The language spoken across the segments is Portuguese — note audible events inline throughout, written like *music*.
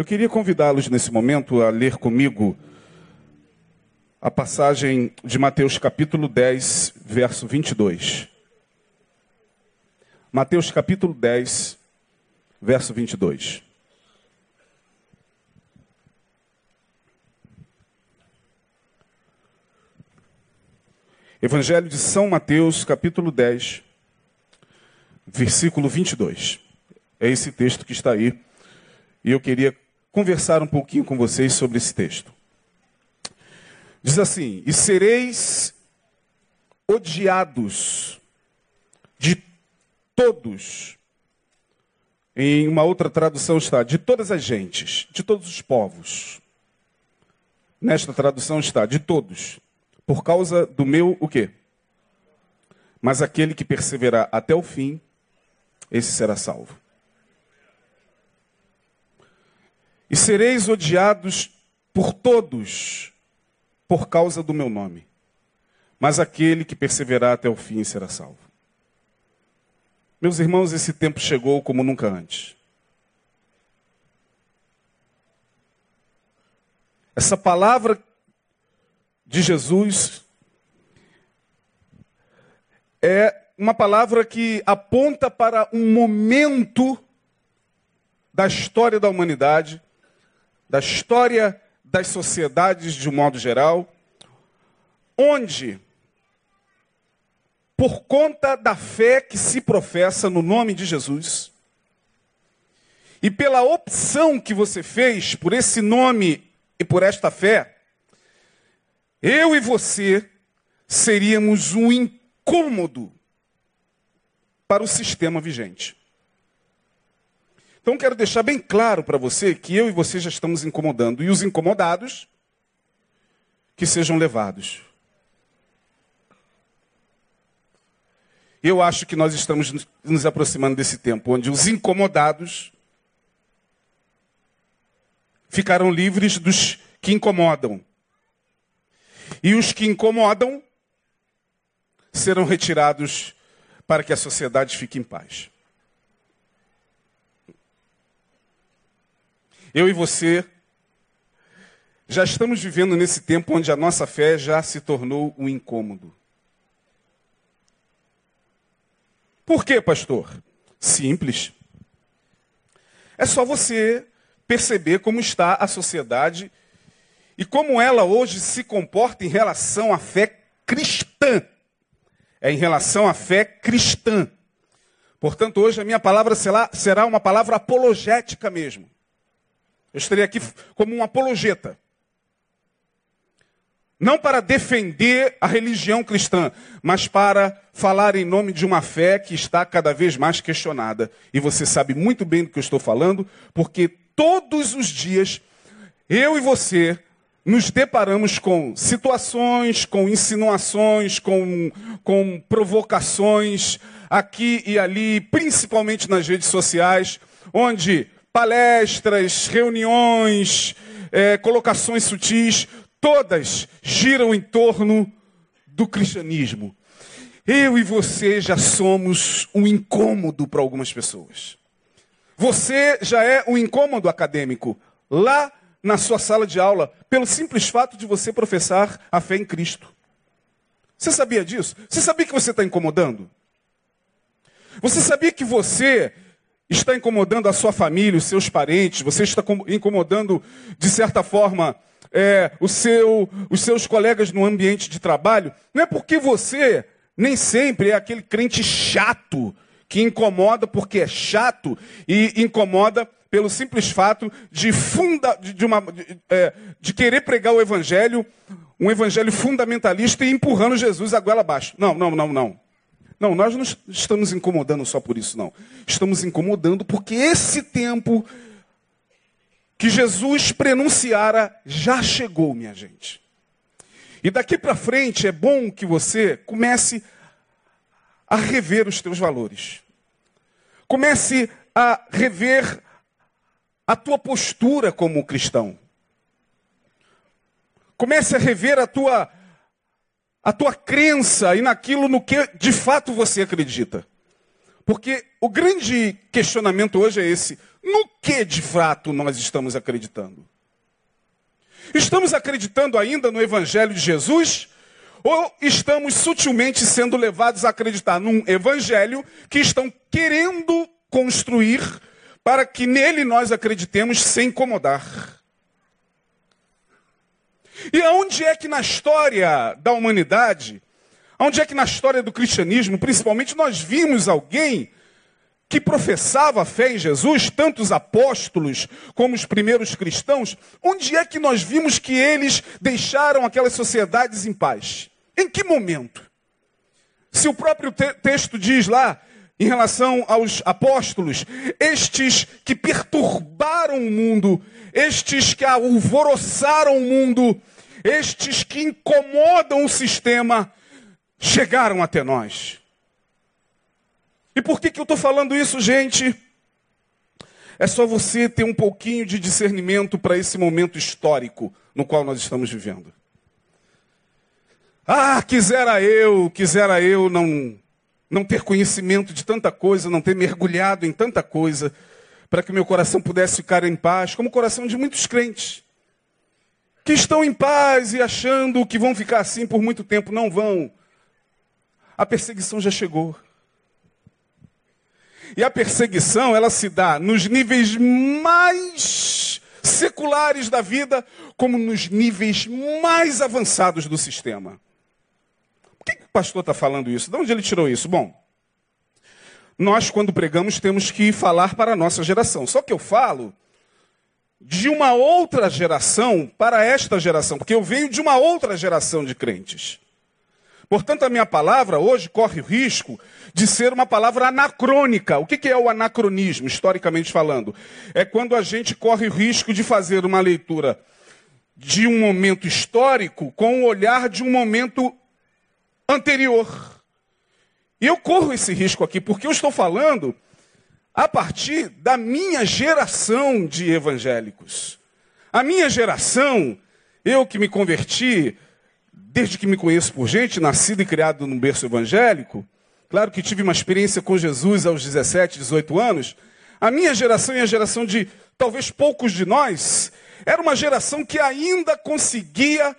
Eu queria convidá-los nesse momento a ler comigo a passagem de Mateus capítulo 10, verso 22. Mateus capítulo 10, verso 22. Evangelho de São Mateus, capítulo 10, versículo 22. É esse texto que está aí. E eu queria conversar um pouquinho com vocês sobre esse texto. Diz assim: E sereis odiados de todos. Em uma outra tradução está: de todas as gentes, de todos os povos. Nesta tradução está: de todos por causa do meu o quê? Mas aquele que perseverar até o fim, esse será salvo. E sereis odiados por todos por causa do meu nome. Mas aquele que perseverar até o fim será salvo. Meus irmãos, esse tempo chegou como nunca antes. Essa palavra de Jesus é uma palavra que aponta para um momento da história da humanidade, da história das sociedades de um modo geral, onde, por conta da fé que se professa no nome de Jesus, e pela opção que você fez por esse nome e por esta fé, eu e você seríamos um incômodo para o sistema vigente. Então quero deixar bem claro para você que eu e você já estamos incomodando. E os incomodados, que sejam levados. Eu acho que nós estamos nos aproximando desse tempo onde os incomodados ficarão livres dos que incomodam. E os que incomodam serão retirados para que a sociedade fique em paz. Eu e você já estamos vivendo nesse tempo onde a nossa fé já se tornou um incômodo. Por quê, pastor? Simples. É só você perceber como está a sociedade e como ela hoje se comporta em relação à fé cristã. É em relação à fé cristã. Portanto, hoje a minha palavra será uma palavra apologética mesmo. Eu estarei aqui como um apologeta. Não para defender a religião cristã, mas para falar em nome de uma fé que está cada vez mais questionada. E você sabe muito bem do que eu estou falando, porque todos os dias eu e você nos deparamos com situações, com insinuações, com, com provocações aqui e ali, principalmente nas redes sociais, onde palestras, reuniões, é, colocações sutis, todas giram em torno do cristianismo. Eu e você já somos um incômodo para algumas pessoas. Você já é um incômodo acadêmico. Lá na sua sala de aula pelo simples fato de você professar a fé em Cristo. Você sabia disso? Você sabia que você está incomodando? Você sabia que você está incomodando a sua família, os seus parentes, você está incomodando, de certa forma, é, seu, os seus colegas no ambiente de trabalho? Não é porque você nem sempre é aquele crente chato que incomoda porque é chato e incomoda pelo simples fato de, funda, de, uma, de, é, de querer pregar o evangelho, um evangelho fundamentalista e empurrando Jesus a goela abaixo. Não, não, não, não. Não, nós não estamos incomodando só por isso, não. Estamos incomodando porque esse tempo que Jesus prenunciara já chegou, minha gente. E daqui para frente é bom que você comece a rever os teus valores. Comece a rever a tua postura como cristão. Comece a rever a tua, a tua crença e naquilo no que de fato você acredita. Porque o grande questionamento hoje é esse: no que de fato nós estamos acreditando? Estamos acreditando ainda no Evangelho de Jesus? Ou estamos sutilmente sendo levados a acreditar num Evangelho que estão querendo construir para que nele nós acreditemos sem incomodar? E aonde é que na história da humanidade, aonde é que na história do cristianismo, principalmente, nós vimos alguém que professava a fé em Jesus, tanto os apóstolos como os primeiros cristãos, onde é que nós vimos que eles deixaram aquelas sociedades em paz? Em que momento? Se o próprio te texto diz lá, em relação aos apóstolos, estes que perturbaram o mundo, estes que alvoroçaram o mundo, estes que incomodam o sistema, chegaram até nós. E por que, que eu estou falando isso, gente? É só você ter um pouquinho de discernimento para esse momento histórico no qual nós estamos vivendo. Ah, quisera eu, quisera eu não, não ter conhecimento de tanta coisa, não ter mergulhado em tanta coisa, para que meu coração pudesse ficar em paz, como o coração de muitos crentes, que estão em paz e achando que vão ficar assim por muito tempo. Não vão. A perseguição já chegou. E a perseguição, ela se dá nos níveis mais seculares da vida, como nos níveis mais avançados do sistema. O pastor está falando isso? De onde ele tirou isso? Bom, nós, quando pregamos, temos que falar para a nossa geração. Só que eu falo de uma outra geração para esta geração, porque eu venho de uma outra geração de crentes. Portanto, a minha palavra hoje corre o risco de ser uma palavra anacrônica. O que é o anacronismo, historicamente falando? É quando a gente corre o risco de fazer uma leitura de um momento histórico com o olhar de um momento anterior. E eu corro esse risco aqui porque eu estou falando a partir da minha geração de evangélicos. A minha geração, eu que me converti, desde que me conheço por gente, nascido e criado num berço evangélico, claro que tive uma experiência com Jesus aos 17, 18 anos. A minha geração e a geração de talvez poucos de nós, era uma geração que ainda conseguia,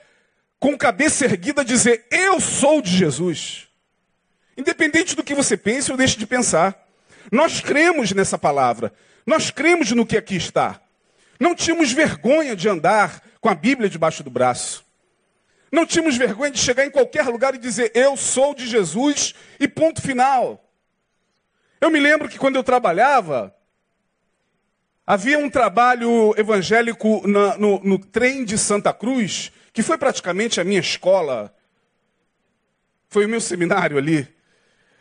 com cabeça erguida, dizer: Eu sou de Jesus. Independente do que você pense ou deixe de pensar. Nós cremos nessa palavra. Nós cremos no que aqui está. Não tínhamos vergonha de andar com a Bíblia debaixo do braço. Não tínhamos vergonha de chegar em qualquer lugar e dizer, eu sou de Jesus e ponto final. Eu me lembro que quando eu trabalhava, havia um trabalho evangélico na, no, no trem de Santa Cruz, que foi praticamente a minha escola. Foi o meu seminário ali.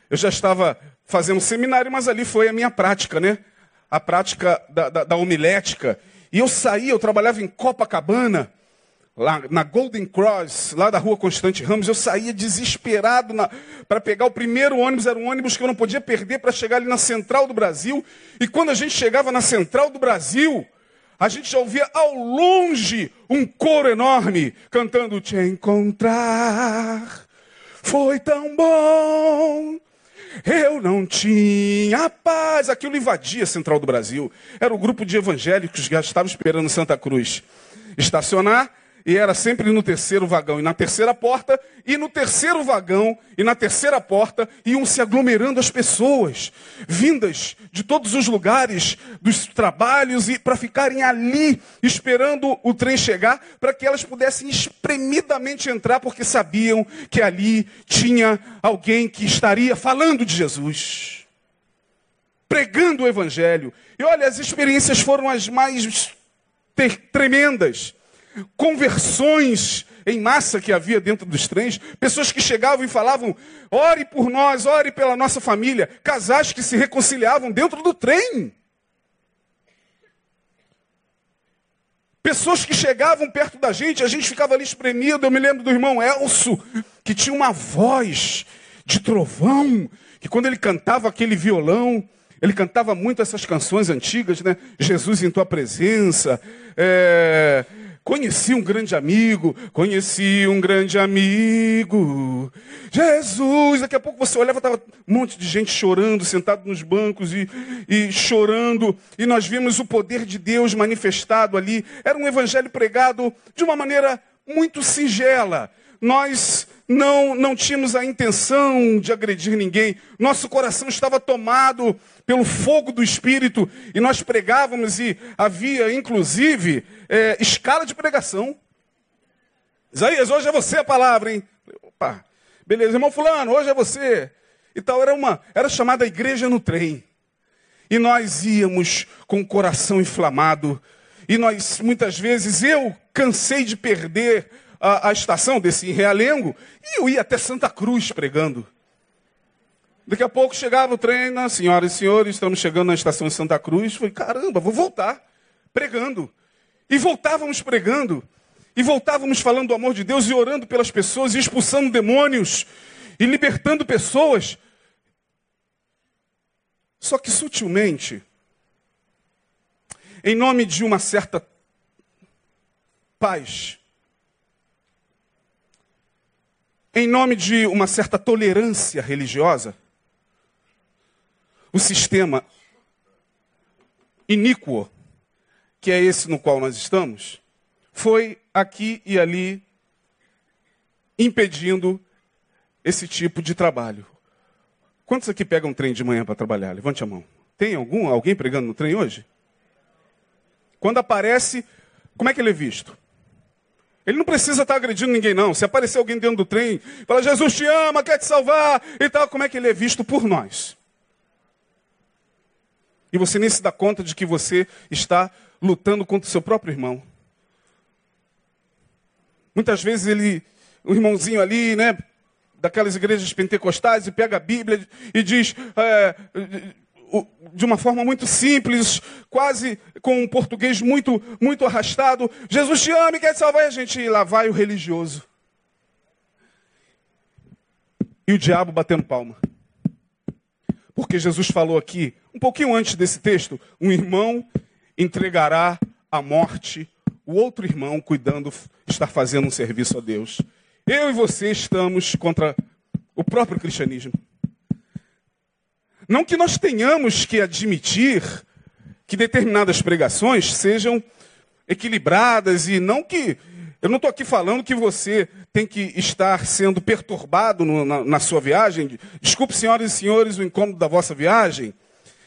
Eu já estava fazendo seminário, mas ali foi a minha prática, né? A prática da, da, da homilética. E eu saía, eu trabalhava em Copacabana, lá na Golden Cross, lá da rua Constante Ramos, eu saía desesperado para pegar o primeiro ônibus, era um ônibus que eu não podia perder para chegar ali na Central do Brasil. E quando a gente chegava na Central do Brasil, a gente já ouvia ao longe um coro enorme cantando Te encontrar. Foi tão bom eu não tinha paz. Aquilo invadia a Central do Brasil. Era o grupo de evangélicos que já estava esperando Santa Cruz estacionar e era sempre no terceiro vagão e na terceira porta, e no terceiro vagão e na terceira porta iam se aglomerando as pessoas, vindas de todos os lugares, dos trabalhos, e para ficarem ali esperando o trem chegar, para que elas pudessem espremidamente entrar, porque sabiam que ali tinha alguém que estaria falando de Jesus, pregando o Evangelho. E olha, as experiências foram as mais tremendas conversões em massa que havia dentro dos trens, pessoas que chegavam e falavam: ore por nós, ore pela nossa família, casais que se reconciliavam dentro do trem. Pessoas que chegavam perto da gente, a gente ficava ali espremido. Eu me lembro do irmão Elso, que tinha uma voz de trovão, que quando ele cantava aquele violão, ele cantava muito essas canções antigas, né? Jesus em tua presença, é, Conheci um grande amigo, conheci um grande amigo. Jesus, daqui a pouco você olhava, estava um monte de gente chorando, sentado nos bancos e, e chorando. E nós vimos o poder de Deus manifestado ali. Era um evangelho pregado de uma maneira muito singela. Nós não, não tínhamos a intenção de agredir ninguém. Nosso coração estava tomado pelo fogo do Espírito e nós pregávamos e havia, inclusive, é, escala de pregação. Isaías, hoje é você a palavra, hein? Opa, beleza, irmão fulano, hoje é você. E tal, era uma, era chamada igreja no trem. E nós íamos com o coração inflamado. E nós, muitas vezes, eu cansei de perder a, estação desse Realengo e eu ia até Santa Cruz pregando. Daqui a pouco chegava o trem, senhoras e senhores, estamos chegando na estação de Santa Cruz. Falei, caramba, vou voltar pregando. E voltávamos pregando. E voltávamos falando do amor de Deus e orando pelas pessoas, e expulsando demônios, e libertando pessoas. Só que sutilmente, em nome de uma certa paz, em nome de uma certa tolerância religiosa, o sistema iníquo que é esse no qual nós estamos, foi aqui e ali impedindo esse tipo de trabalho. Quantos aqui pegam um trem de manhã para trabalhar? Levante a mão. Tem algum, alguém pregando no trem hoje? Quando aparece, como é que ele é visto? Ele não precisa estar agredindo ninguém, não. Se aparecer alguém dentro do trem, fala, Jesus te ama, quer te salvar e tal, como é que ele é visto por nós? E você nem se dá conta de que você está lutando contra o seu próprio irmão. Muitas vezes ele, o irmãozinho ali, né, daquelas igrejas pentecostais, e pega a Bíblia e diz é, de uma forma muito simples, quase com um português muito, muito arrastado: Jesus te ama e quer te salvar. E a gente lá vai o religioso. E o diabo batendo palma. Porque Jesus falou aqui, um pouquinho antes desse texto, um irmão entregará à morte o outro irmão cuidando, estar fazendo um serviço a Deus. Eu e você estamos contra o próprio cristianismo. Não que nós tenhamos que admitir que determinadas pregações sejam equilibradas e não que. Eu não estou aqui falando que você tem que estar sendo perturbado no, na, na sua viagem. Desculpe, senhoras e senhores, o incômodo da vossa viagem.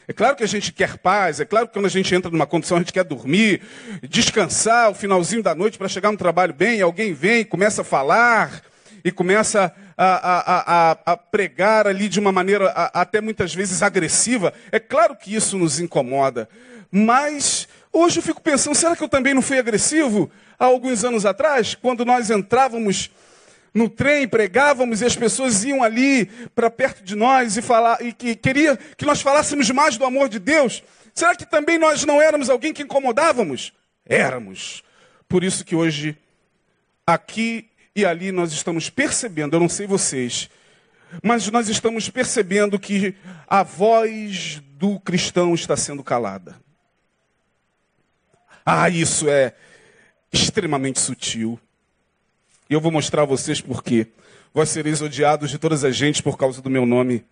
É claro que a gente quer paz, é claro que quando a gente entra numa condição a gente quer dormir, descansar o finalzinho da noite para chegar no trabalho bem, alguém vem e começa a falar e começa a, a, a, pregar ali de uma maneira até muitas vezes agressiva. É claro que isso nos incomoda, mas hoje eu fico pensando, será que eu também não fui agressivo há alguns anos atrás, quando nós entrávamos no trem, pregávamos e as pessoas iam ali para perto de nós e falar e que queria que nós falássemos mais do amor de Deus. Será que também nós não éramos alguém que incomodávamos? Éramos. Por isso que hoje aqui e ali nós estamos percebendo, eu não sei vocês, mas nós estamos percebendo que a voz do cristão está sendo calada. Ah, isso é extremamente sutil. E eu vou mostrar a vocês por quê. Vós sereis odiados de todas as gentes por causa do meu nome.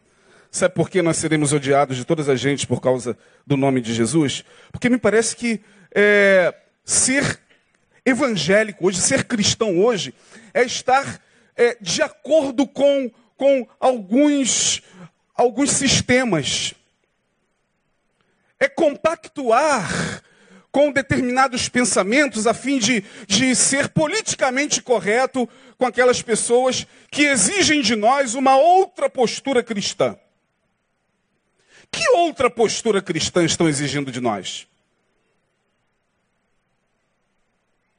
Sabe por que nós seremos odiados de todas as gentes por causa do nome de Jesus? Porque me parece que é, ser evangélico hoje, ser cristão hoje, é estar é, de acordo com, com alguns, alguns sistemas. É compactuar com determinados pensamentos a fim de, de ser politicamente correto com aquelas pessoas que exigem de nós uma outra postura cristã. Que outra postura cristã estão exigindo de nós?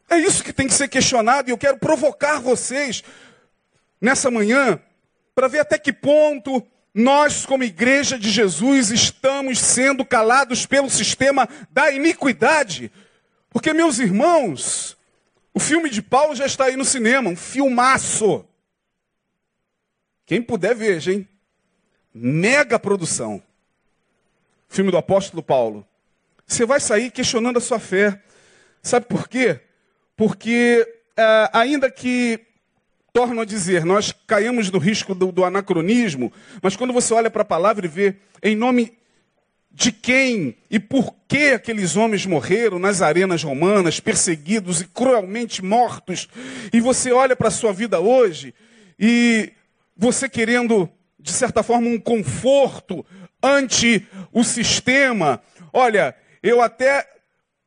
É isso que tem que ser questionado e eu quero provocar vocês nessa manhã para ver até que ponto nós, como igreja de Jesus, estamos sendo calados pelo sistema da iniquidade. Porque, meus irmãos, o filme de Paulo já está aí no cinema, um filmaço. Quem puder, veja, hein? Mega produção. Filme do apóstolo Paulo. Você vai sair questionando a sua fé. Sabe por quê? Porque uh, ainda que torno a dizer, nós caímos no risco do, do anacronismo, mas quando você olha para a palavra e vê em nome de quem e por que aqueles homens morreram nas arenas romanas, perseguidos e cruelmente mortos, e você olha para a sua vida hoje e você querendo, de certa forma, um conforto ante o sistema. Olha, eu até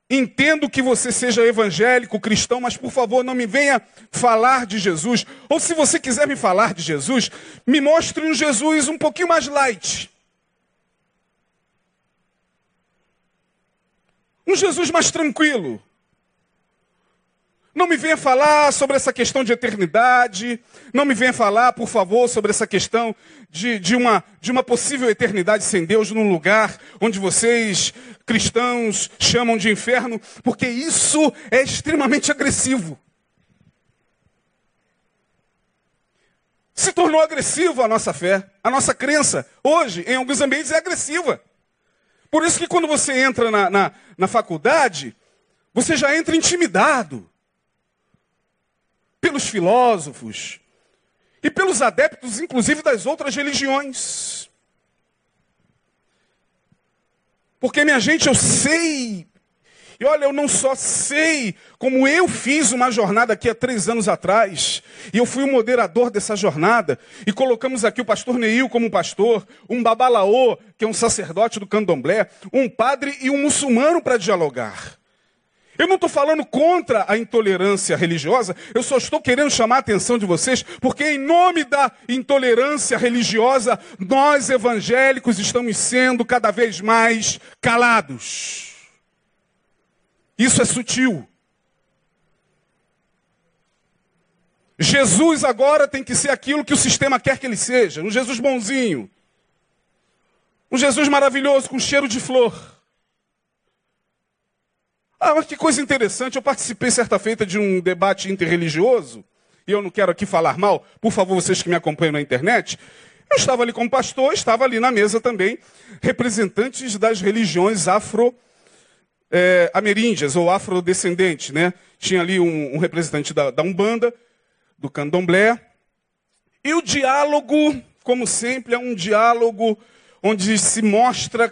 entendo que você seja evangélico, cristão, mas por favor não me venha falar de Jesus. Ou se você quiser me falar de Jesus, me mostre um Jesus um pouquinho mais light. Um Jesus mais tranquilo. Não me venha falar sobre essa questão de eternidade. Não me venha falar, por favor, sobre essa questão de, de, uma, de uma possível eternidade sem Deus num lugar onde vocês, cristãos, chamam de inferno, porque isso é extremamente agressivo. Se tornou agressivo a nossa fé, a nossa crença. Hoje, em alguns ambientes, é agressiva. Por isso que quando você entra na, na, na faculdade, você já entra intimidado pelos filósofos e pelos adeptos, inclusive das outras religiões. Porque, minha gente, eu sei e olha, eu não só sei como eu fiz uma jornada aqui há três anos atrás, e eu fui o moderador dessa jornada, e colocamos aqui o pastor Neil como pastor, um babalaô, que é um sacerdote do candomblé, um padre e um muçulmano para dialogar. Eu não estou falando contra a intolerância religiosa, eu só estou querendo chamar a atenção de vocês, porque em nome da intolerância religiosa, nós evangélicos estamos sendo cada vez mais calados. Isso é sutil. Jesus agora tem que ser aquilo que o sistema quer que ele seja. Um Jesus bonzinho. Um Jesus maravilhoso com cheiro de flor. Ah, mas que coisa interessante. Eu participei certa feita de um debate interreligioso. E eu não quero aqui falar mal. Por favor, vocês que me acompanham na internet. Eu estava ali como pastor, estava ali na mesa também representantes das religiões afro é, ameríndias ou afrodescendentes, né? Tinha ali um, um representante da, da, Umbanda, do Candomblé. E o diálogo, como sempre, é um diálogo onde se mostra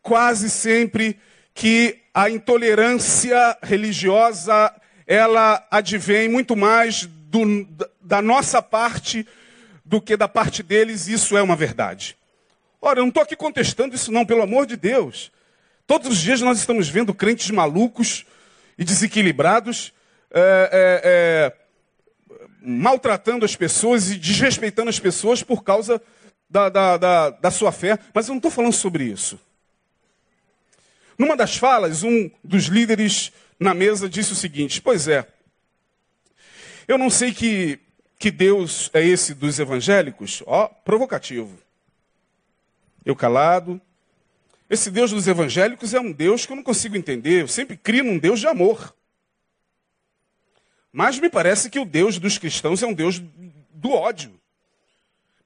quase sempre que a intolerância religiosa ela advém muito mais do, da nossa parte do que da parte deles, isso é uma verdade. Ora, eu não estou aqui contestando isso, não, pelo amor de Deus. Todos os dias nós estamos vendo crentes malucos e desequilibrados é, é, é, maltratando as pessoas e desrespeitando as pessoas por causa da, da, da, da sua fé. Mas eu não estou falando sobre isso. Numa das falas, um dos líderes na mesa disse o seguinte: Pois é, eu não sei que, que Deus é esse dos evangélicos. Ó, provocativo. Eu calado, esse Deus dos evangélicos é um Deus que eu não consigo entender. Eu sempre crio num Deus de amor. Mas me parece que o Deus dos cristãos é um Deus do ódio.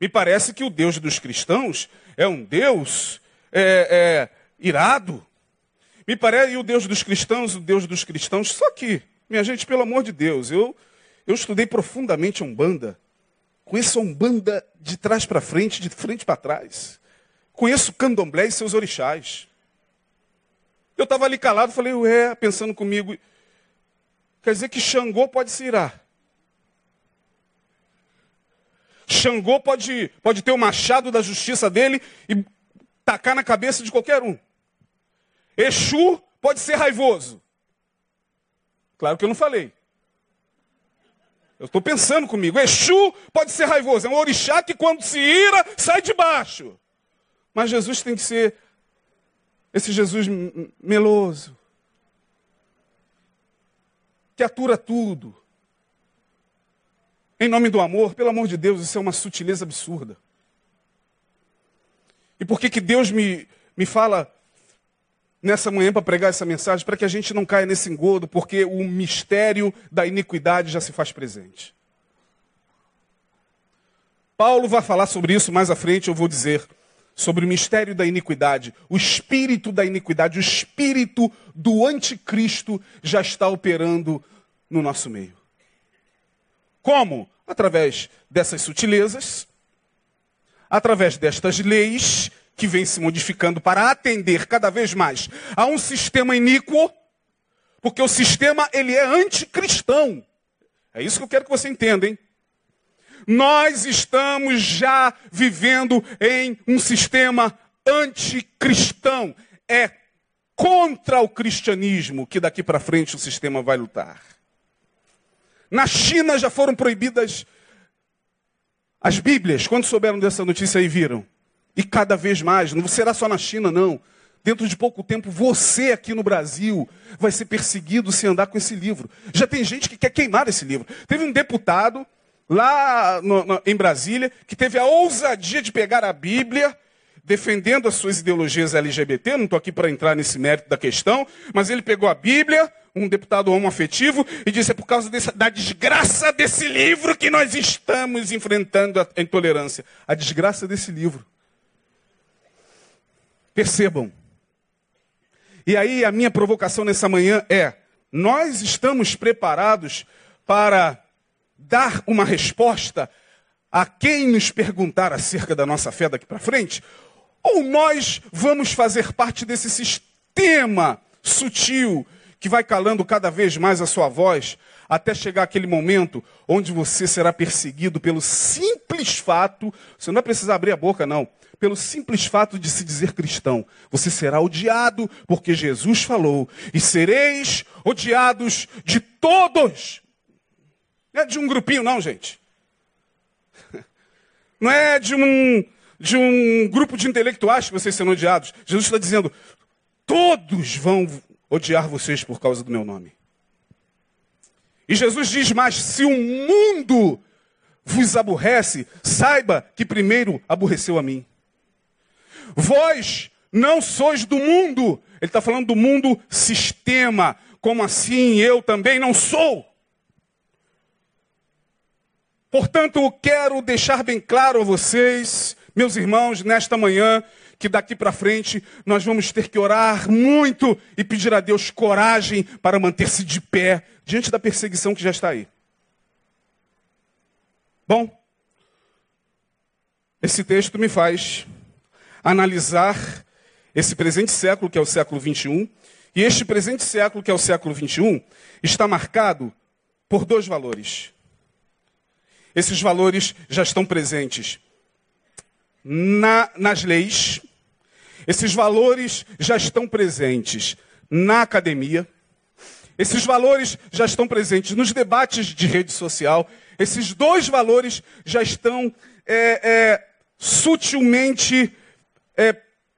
Me parece que o Deus dos cristãos é um Deus é, é, irado. Me parece e o Deus dos cristãos, o Deus dos cristãos. Só que, minha gente, pelo amor de Deus, eu, eu estudei profundamente a Umbanda. Conheço a Umbanda de trás para frente, de frente para trás. Conheço candomblé e seus orixás. Eu estava ali calado, falei, ué, pensando comigo. Quer dizer que Xangô pode se irar. Xangô pode, pode ter o machado da justiça dele e tacar na cabeça de qualquer um. Exu pode ser raivoso. Claro que eu não falei. Eu estou pensando comigo. Exu pode ser raivoso. É um orixá que quando se ira, sai de baixo. Mas Jesus tem que ser esse Jesus meloso, que atura tudo. Em nome do amor, pelo amor de Deus, isso é uma sutileza absurda. E por que, que Deus me, me fala nessa manhã para pregar essa mensagem? Para que a gente não caia nesse engodo, porque o mistério da iniquidade já se faz presente. Paulo vai falar sobre isso mais à frente, eu vou dizer sobre o mistério da iniquidade. O espírito da iniquidade, o espírito do anticristo já está operando no nosso meio. Como? Através dessas sutilezas, através destas leis que vêm se modificando para atender cada vez mais a um sistema iníquo, porque o sistema ele é anticristão. É isso que eu quero que você entenda, hein? Nós estamos já vivendo em um sistema anticristão. É contra o cristianismo que daqui para frente o sistema vai lutar. Na China já foram proibidas as Bíblias. Quando souberam dessa notícia aí, viram? E cada vez mais, não será só na China, não. Dentro de pouco tempo, você aqui no Brasil vai ser perseguido se andar com esse livro. Já tem gente que quer queimar esse livro. Teve um deputado lá no, no, em Brasília que teve a ousadia de pegar a Bíblia defendendo as suas ideologias LGBT, não estou aqui para entrar nesse mérito da questão, mas ele pegou a Bíblia, um deputado homoafetivo, e disse: é por causa dessa, da desgraça desse livro que nós estamos enfrentando a intolerância. A desgraça desse livro. Percebam. E aí a minha provocação nessa manhã é: nós estamos preparados para dar uma resposta a quem nos perguntar acerca da nossa fé daqui para frente? Ou nós vamos fazer parte desse sistema sutil que vai calando cada vez mais a sua voz, até chegar aquele momento onde você será perseguido pelo simples fato, você não vai precisar abrir a boca, não, pelo simples fato de se dizer cristão. Você será odiado porque Jesus falou, e sereis odiados de todos. Não é de um grupinho, não, gente. *laughs* Não é de um de um grupo de intelectuais que vocês serão odiados. Jesus está dizendo: todos vão odiar vocês por causa do meu nome. E Jesus diz mais: se o mundo vos aborrece, saiba que primeiro aborreceu a mim. Vós não sois do mundo. Ele está falando do mundo sistema. Como assim eu também não sou? Portanto, quero deixar bem claro a vocês meus irmãos, nesta manhã, que daqui para frente nós vamos ter que orar muito e pedir a Deus coragem para manter-se de pé diante da perseguição que já está aí. Bom, esse texto me faz analisar esse presente século, que é o século 21, e este presente século, que é o século 21, está marcado por dois valores. Esses valores já estão presentes na, nas leis, esses valores já estão presentes na academia, esses valores já estão presentes nos debates de rede social, esses dois valores já estão é, é, sutilmente é,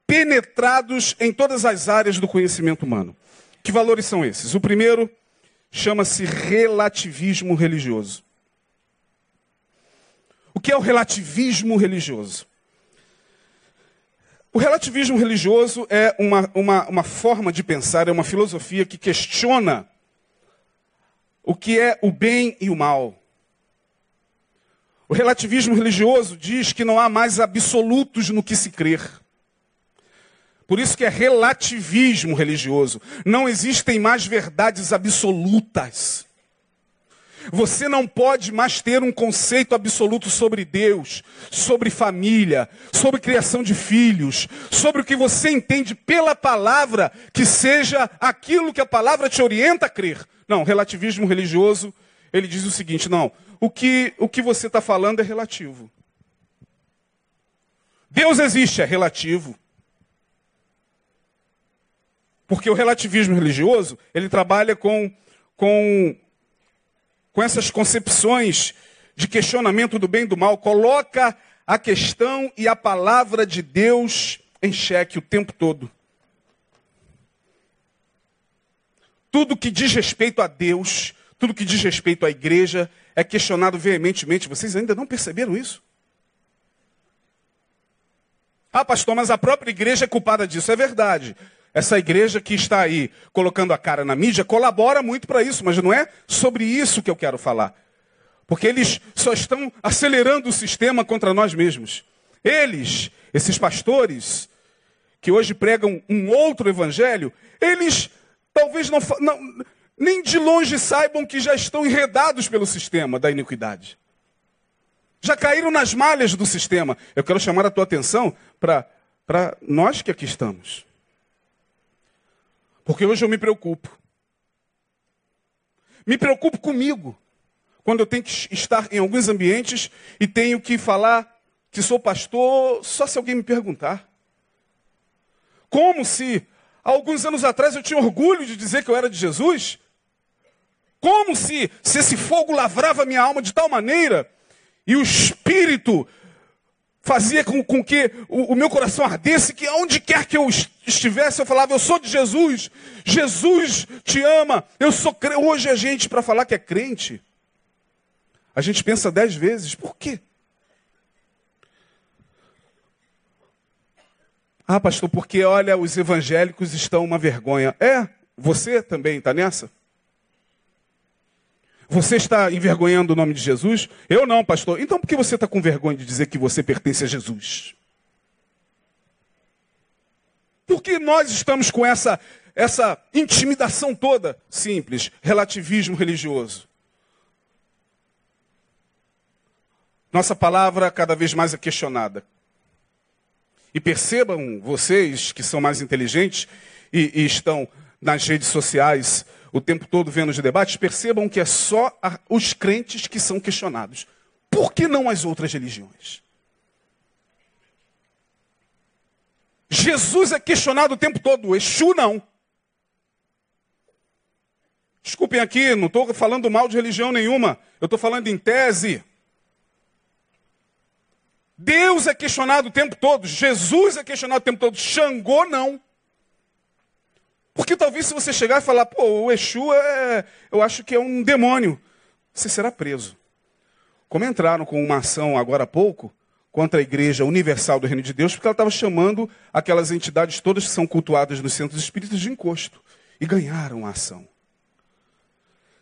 penetrados em todas as áreas do conhecimento humano. Que valores são esses? O primeiro chama-se relativismo religioso. O que é o relativismo religioso? O relativismo religioso é uma, uma, uma forma de pensar, é uma filosofia que questiona o que é o bem e o mal. O relativismo religioso diz que não há mais absolutos no que se crer. Por isso que é relativismo religioso. Não existem mais verdades absolutas. Você não pode mais ter um conceito absoluto sobre Deus, sobre família, sobre criação de filhos, sobre o que você entende pela palavra, que seja aquilo que a palavra te orienta a crer. Não, relativismo religioso, ele diz o seguinte: não, o que, o que você está falando é relativo. Deus existe, é relativo. Porque o relativismo religioso, ele trabalha com, com com essas concepções de questionamento do bem e do mal, coloca a questão e a palavra de Deus em xeque o tempo todo. Tudo que diz respeito a Deus, tudo que diz respeito à igreja, é questionado veementemente. Vocês ainda não perceberam isso? Ah, pastor, mas a própria igreja é culpada disso. É verdade. Essa igreja que está aí colocando a cara na mídia colabora muito para isso, mas não é sobre isso que eu quero falar. Porque eles só estão acelerando o sistema contra nós mesmos. Eles, esses pastores, que hoje pregam um outro evangelho, eles talvez não, não nem de longe saibam que já estão enredados pelo sistema da iniquidade. Já caíram nas malhas do sistema. Eu quero chamar a tua atenção para nós que aqui estamos. Porque hoje eu me preocupo. Me preocupo comigo. Quando eu tenho que estar em alguns ambientes e tenho que falar que sou pastor só se alguém me perguntar. Como se alguns anos atrás eu tinha orgulho de dizer que eu era de Jesus? Como se, se esse fogo lavrava minha alma de tal maneira e o Espírito fazia com, com que o, o, meu coração ardesse, que aonde quer que eu estivesse, eu falava, eu sou de Jesus, Jesus te ama, eu sou crente. Hoje a gente, para falar que é crente, a gente pensa dez vezes, por quê? Ah, pastor, porque olha, os evangélicos estão uma vergonha. É, você também está nessa? Você está envergonhando o nome de Jesus? Eu não, pastor. Então por que você está com vergonha de dizer que você pertence a Jesus? Por que nós estamos com essa, essa intimidação toda? Simples, relativismo religioso. Nossa palavra cada vez mais é questionada. E percebam vocês que são mais inteligentes e, e estão nas redes sociais o tempo todo vendo os debates, percebam que é só a, os crentes que são questionados. Por que não as outras religiões? Jesus é questionado o tempo todo, Exu não. Desculpem aqui, não estou falando mal de religião nenhuma, eu estou falando em tese. Deus é questionado o tempo todo, Jesus é questionado o tempo todo, Xangô não. Porque talvez se você chegar e falar, pô, o Exu é, eu acho que é um demônio, você será preso. Como entraram com uma ação agora há pouco contra a Igreja Universal do Reino de Deus, porque ela estava chamando aquelas entidades todas que são cultuadas nos centros espíritas de encosto. E ganharam a ação.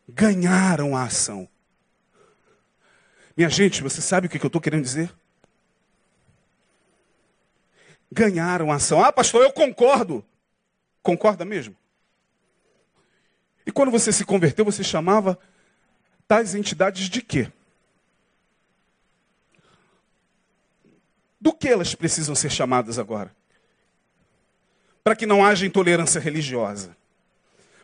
Ganharam a ação. Minha gente, você sabe o que eu estou querendo dizer? Ganharam a ação. Ah, pastor, eu concordo. Concorda mesmo? E quando você se converteu, você chamava tais entidades de quê? Do que elas precisam ser chamadas agora? Para que não haja intolerância religiosa.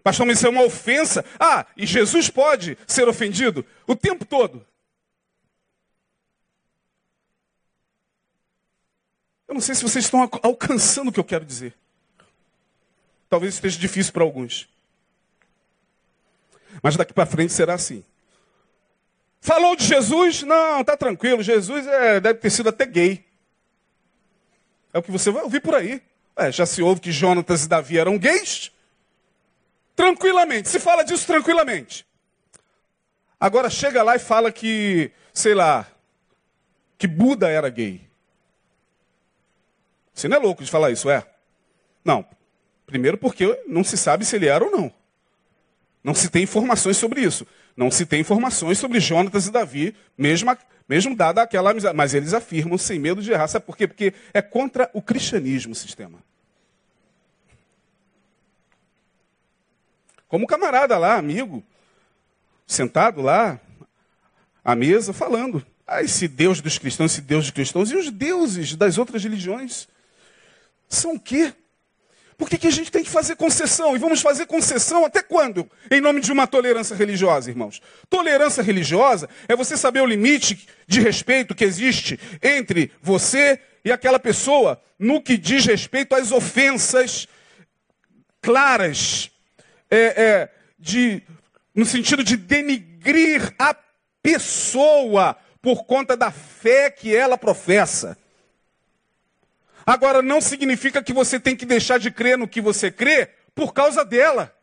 Pastor, mas isso é uma ofensa. Ah, e Jesus pode ser ofendido o tempo todo. Eu não sei se vocês estão alcançando o que eu quero dizer. Talvez esteja difícil para alguns. Mas daqui para frente será assim. Falou de Jesus? Não, tá tranquilo. Jesus é, deve ter sido até gay. É o que você vai ouvir por aí. É, já se ouve que Jonatas e Davi eram gays? Tranquilamente. Se fala disso tranquilamente. Agora chega lá e fala que, sei lá, que Buda era gay. Você não é louco de falar isso, é? Não. Primeiro porque não se sabe se ele era ou não. Não se tem informações sobre isso. Não se tem informações sobre Jonatas e Davi, mesmo, mesmo dada aquela amizade. Mas eles afirmam sem medo de errar. Sabe por quê? Porque é contra o cristianismo o sistema. Como camarada lá, amigo, sentado lá, à mesa, falando. Ah, esse Deus dos cristãos, esse Deus dos cristãos, e os deuses das outras religiões são o quê? Por que, que a gente tem que fazer concessão? E vamos fazer concessão até quando? Em nome de uma tolerância religiosa, irmãos. Tolerância religiosa é você saber o limite de respeito que existe entre você e aquela pessoa no que diz respeito às ofensas claras, é, é, de, no sentido de denigrir a pessoa por conta da fé que ela professa. Agora, não significa que você tem que deixar de crer no que você crê por causa dela.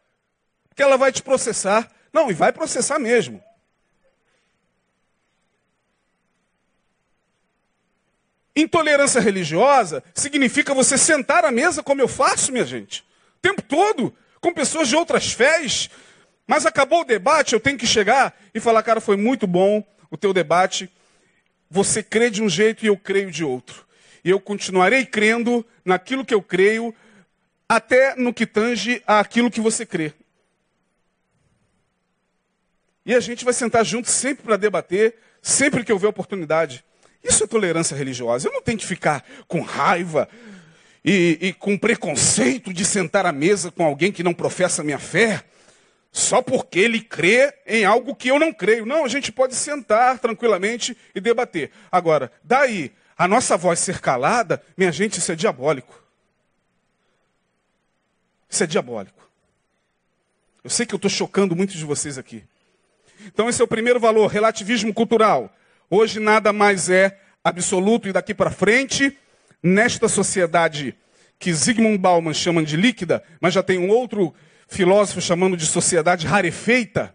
Porque ela vai te processar. Não, e vai processar mesmo. Intolerância religiosa significa você sentar à mesa como eu faço, minha gente. O tempo todo, com pessoas de outras fés. Mas acabou o debate, eu tenho que chegar e falar, cara, foi muito bom o teu debate. Você crê de um jeito e eu creio de outro e eu continuarei crendo naquilo que eu creio, até no que tange aquilo que você crê. E a gente vai sentar junto sempre para debater, sempre que houver oportunidade. Isso é tolerância religiosa. Eu não tenho que ficar com raiva e, e com preconceito de sentar à mesa com alguém que não professa minha fé, só porque ele crê em algo que eu não creio. Não, a gente pode sentar tranquilamente e debater. Agora, daí a nossa voz ser calada, minha gente, isso é diabólico. Isso é diabólico. Eu sei que eu estou chocando muitos de vocês aqui. Então, esse é o primeiro valor, relativismo cultural. Hoje nada mais é absoluto e daqui para frente, nesta sociedade que Zygmunt Bauman chama de líquida, mas já tem um outro filósofo chamando de sociedade rarefeita,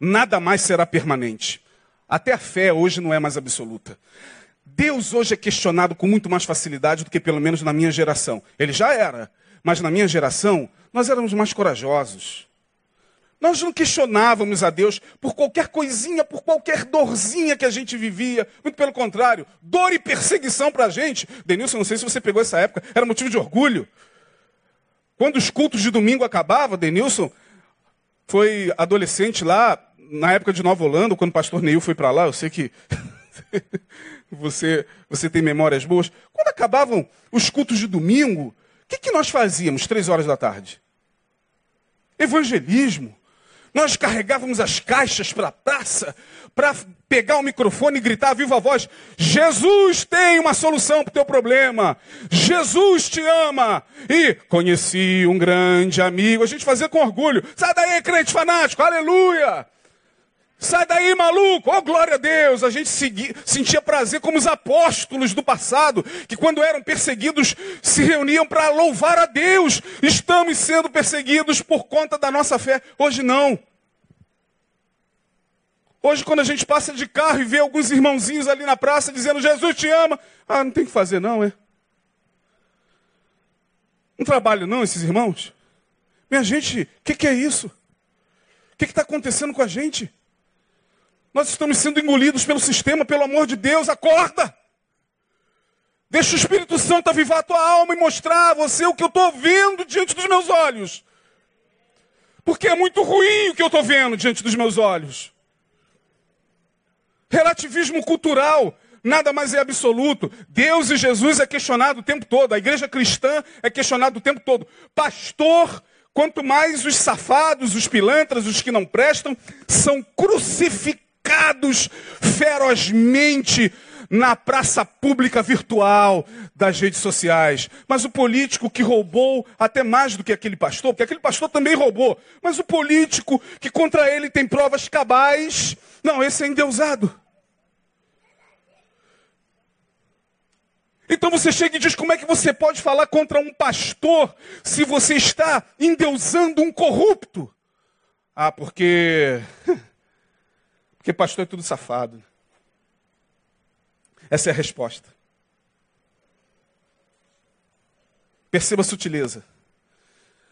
nada mais será permanente. Até a fé hoje não é mais absoluta. Deus hoje é questionado com muito mais facilidade do que pelo menos na minha geração. Ele já era, mas na minha geração nós éramos mais corajosos. Nós não questionávamos a Deus por qualquer coisinha, por qualquer dorzinha que a gente vivia. Muito pelo contrário, dor e perseguição para a gente. Denilson, não sei se você pegou essa época, era motivo de orgulho. Quando os cultos de domingo acabavam, Denilson foi adolescente lá, na época de Nova Holanda, quando o pastor Neil foi para lá, eu sei que *laughs* você, você tem memórias boas. Quando acabavam os cultos de domingo, o que, que nós fazíamos três horas da tarde? Evangelismo. Nós carregávamos as caixas para a praça para pegar o microfone e gritar viva voz: Jesus tem uma solução para o teu problema. Jesus te ama. E conheci um grande amigo. A gente fazia com orgulho. Sai daí, crente fanático. Aleluia. Sai daí, maluco! Oh, glória a Deus! A gente segui, sentia prazer como os apóstolos do passado, que quando eram perseguidos se reuniam para louvar a Deus. Estamos sendo perseguidos por conta da nossa fé. Hoje não. Hoje, quando a gente passa de carro e vê alguns irmãozinhos ali na praça dizendo Jesus te ama, ah, não tem que fazer, não, é? Não trabalho, não, esses irmãos? Minha gente, o que, que, é isso? O que está acontecendo com a gente? Nós estamos sendo engolidos pelo sistema, pelo amor de Deus, acorda! Deixa o Espírito Santo avivar a tua alma e mostrar a você o que eu estou vendo diante dos meus olhos. Porque é muito ruim o que eu estou vendo diante dos meus olhos. Relativismo cultural nada mais é absoluto. Deus e Jesus é questionado o tempo todo. A igreja cristã é questionada o tempo todo. Pastor, quanto mais os safados, os pilantras, os que não prestam, são crucificados atacados ferozmente na praça pública virtual das redes sociais. Mas o político que roubou até mais do que aquele pastor, porque aquele pastor também roubou, mas o político que contra ele tem provas cabais, não, esse é endeusado. Então você chega e diz: como é que você pode falar contra um pastor se você está endeusando um corrupto? Ah, porque Porque pastor é tudo safado. Essa é a resposta. Perceba a sutileza.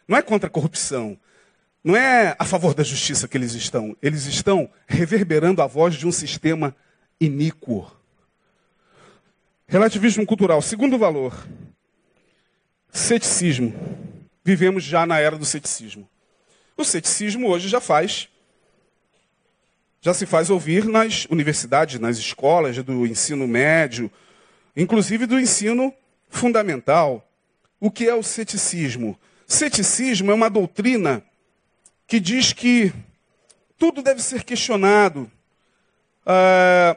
Não é contra a corrupção. Não é a favor da justiça que eles estão. Eles estão reverberando a voz de um sistema iníquo. Relativismo cultural. Segundo valor. Ceticismo. Vivemos já na era do ceticismo. O ceticismo hoje já faz já se faz ouvir nas universidades, nas escolas do ensino médio, inclusive do ensino fundamental. O que é o ceticismo? Ceticismo é uma doutrina que diz que tudo deve ser questionado. Ah,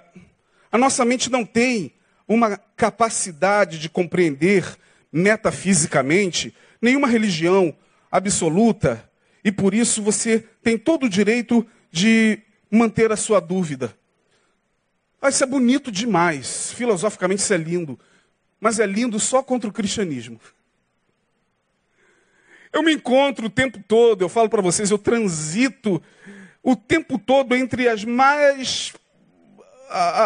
a nossa mente não tem uma capacidade de compreender metafisicamente nenhuma religião absoluta, e por isso você tem todo o direito de manter a sua dúvida. Ah, isso é bonito demais. Filosoficamente isso é lindo. Mas é lindo só contra o cristianismo. Eu me encontro o tempo todo, eu falo para vocês, eu transito o tempo todo entre as mais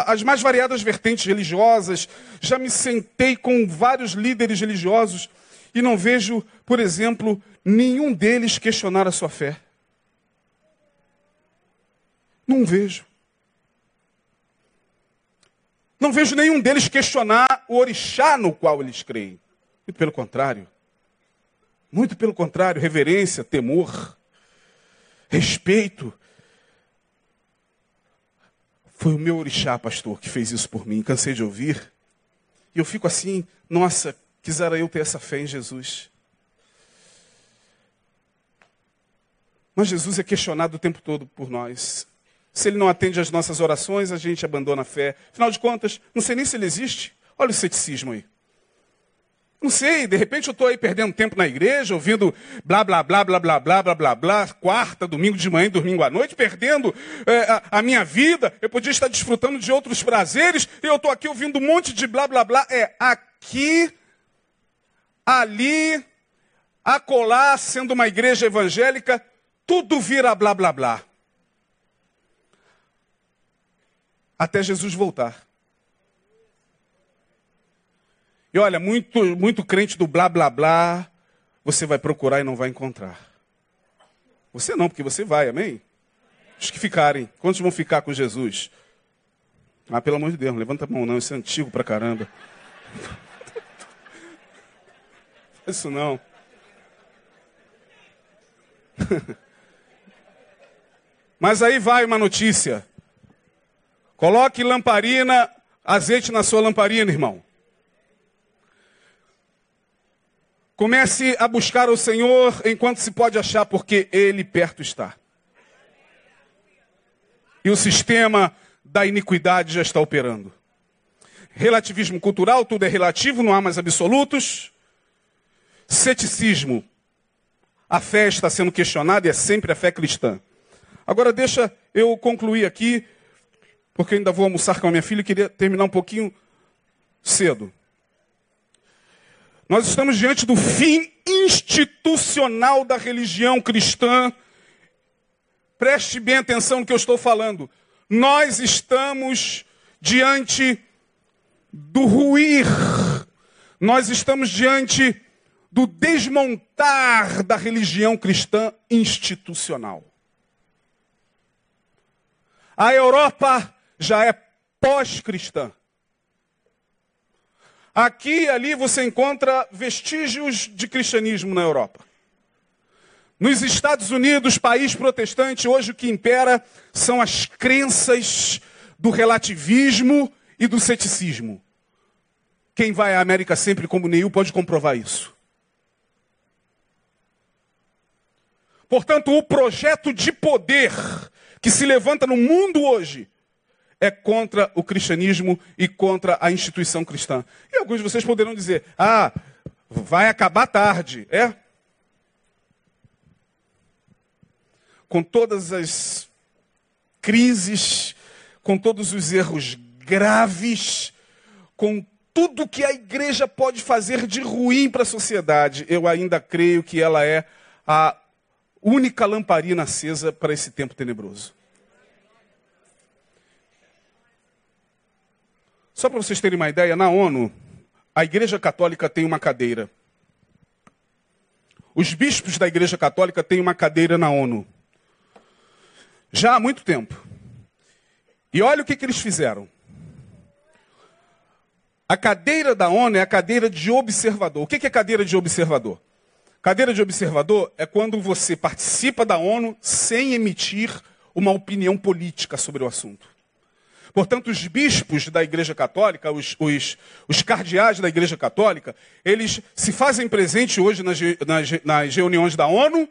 as mais variadas vertentes religiosas. Já me sentei com vários líderes religiosos e não vejo, por exemplo, nenhum deles questionar a sua fé. Não vejo. Não vejo nenhum deles questionar o orixá no qual eles creem. Muito pelo contrário. Muito pelo contrário, reverência, temor, respeito. Foi o meu orixá, pastor, que fez isso por mim. Cansei de ouvir. E eu fico assim, nossa, quisera eu ter essa fé em Jesus. Mas Jesus é questionado o tempo todo por nós. Se ele não atende às nossas orações, a gente abandona a fé. Afinal de contas, não sei nem se ele existe. Olha o ceticismo aí. Não sei, de repente eu estou aí perdendo tempo na igreja, ouvindo blá, blá, blá, blá, blá, blá, blá, blá, blá, quarta, domingo de manhã e domingo à noite, perdendo é, a, a, minha vida. Eu podia estar desfrutando de outros prazeres e eu estou aqui ouvindo um monte de blá, blá, blá. É aqui, ali, acolá, sendo uma igreja evangélica, tudo vira blá, blá, blá. Até Jesus voltar. E olha, muito, muito crente do blá blá blá, você vai procurar e não vai encontrar. Você não, porque você vai, amém? Os que ficarem, quantos vão ficar com Jesus? Ah, pelo amor de Deus, levanta a mão não, isso é antigo pra caramba. *laughs* Isso não. *laughs* Mas aí vai uma notícia. Coloque lamparina, azeite na sua lamparina, irmão. Comece a buscar o Senhor enquanto se pode achar, porque Ele perto está. E o sistema da iniquidade já está operando. Relativismo cultural, tudo é relativo, não há mais absolutos. Ceticismo, a fé está sendo questionada e é sempre a fé cristã. Agora deixa eu concluir aqui, porque ainda vou almoçar com a minha filha e queria terminar um pouquinho cedo. Nós estamos diante do fim institucional da religião cristã. Preste bem atenção no que eu estou falando. Nós estamos diante do ruir, nós estamos diante do desmontar da religião cristã institucional. A Europa já é pós-cristã. Aqui e ali você encontra vestígios de cristianismo na Europa. Nos Estados Unidos, país protestante, hoje o que impera são as crenças do relativismo e do ceticismo. Quem vai à América sempre como Neil pode comprovar isso. Portanto, o projeto de poder que se levanta no mundo hoje é contra o cristianismo e contra a instituição cristã. E alguns de vocês poderão dizer: ah, vai acabar tarde. É? Com todas as crises, com todos os erros graves, com tudo que a igreja pode fazer de ruim para a sociedade, eu ainda creio que ela é a única lamparina acesa para esse tempo tenebroso. Só para vocês terem uma ideia, na ONU, a Igreja Católica tem uma cadeira. Os bispos da Igreja Católica têm uma cadeira na ONU. Já há muito tempo. E olha o que, que eles fizeram. A cadeira da ONU é a cadeira de observador. O que, que é cadeira de observador? Cadeira de observador é quando você participa da ONU sem emitir uma opinião política sobre o assunto. Portanto, os bispos da Igreja Católica, os, os, os cardeais da Igreja Católica, eles se fazem presente hoje nas, nas, nas reuniões da ONU,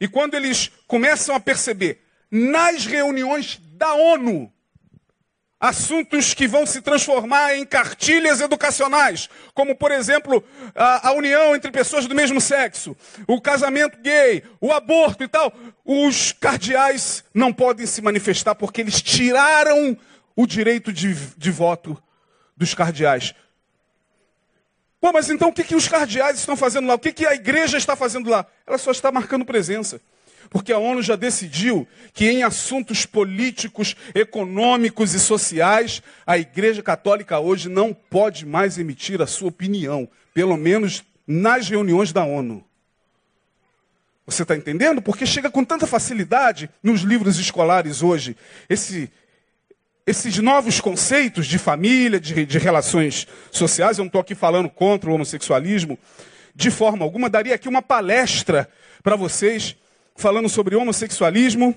e quando eles começam a perceber nas reuniões da ONU assuntos que vão se transformar em cartilhas educacionais, como, por exemplo, a, a, união entre pessoas do mesmo sexo, o casamento gay, o aborto e tal. Os cardeais não podem se manifestar porque eles tiraram o direito de, de voto dos cardeais. Pô, mas então o que, que os cardeais estão fazendo lá? O que, que a igreja está fazendo lá? Ela só está marcando presença. Porque a ONU já decidiu que em assuntos políticos, econômicos e sociais, a Igreja Católica hoje não pode mais emitir a sua opinião, pelo menos nas reuniões da ONU. Você está entendendo? Porque chega com tanta facilidade nos livros escolares hoje esse, esses novos conceitos de família, de, de relações sociais, eu não estou aqui falando contra o homossexualismo, de forma alguma, daria aqui uma palestra para vocês, falando sobre homossexualismo,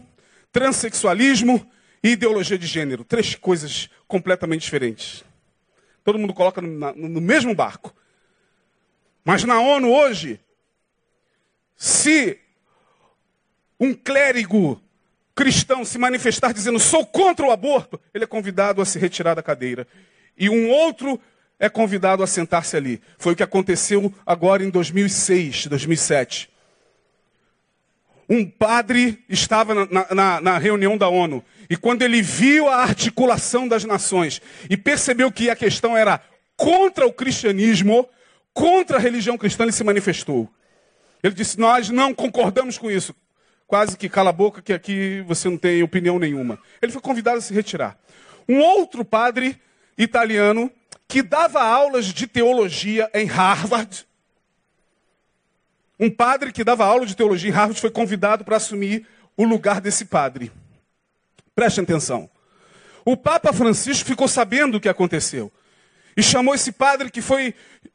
transexualismo e ideologia de gênero. Três coisas completamente diferentes. Todo mundo coloca no, no mesmo barco. Mas na ONU hoje, se um clérigo cristão se manifestar dizendo sou contra o aborto, ele é convidado a se retirar da cadeira. E um outro é convidado a sentar-se ali. Foi o que aconteceu agora em 2006, 2007. Um padre estava na, na, na, reunião da ONU e quando ele viu a articulação das nações e percebeu que a questão era contra o cristianismo, contra a religião cristã, ele se manifestou. Ele disse: Nós não concordamos com isso quase que cala a boca que aqui você não tem opinião nenhuma. Ele foi convidado a se retirar. Um outro padre italiano que dava aulas de teologia em Harvard, um padre que dava aula de teologia em Harvard foi convidado para assumir o lugar desse padre. Preste atenção. O Papa Francisco ficou sabendo o que aconteceu e chamou esse padre que foi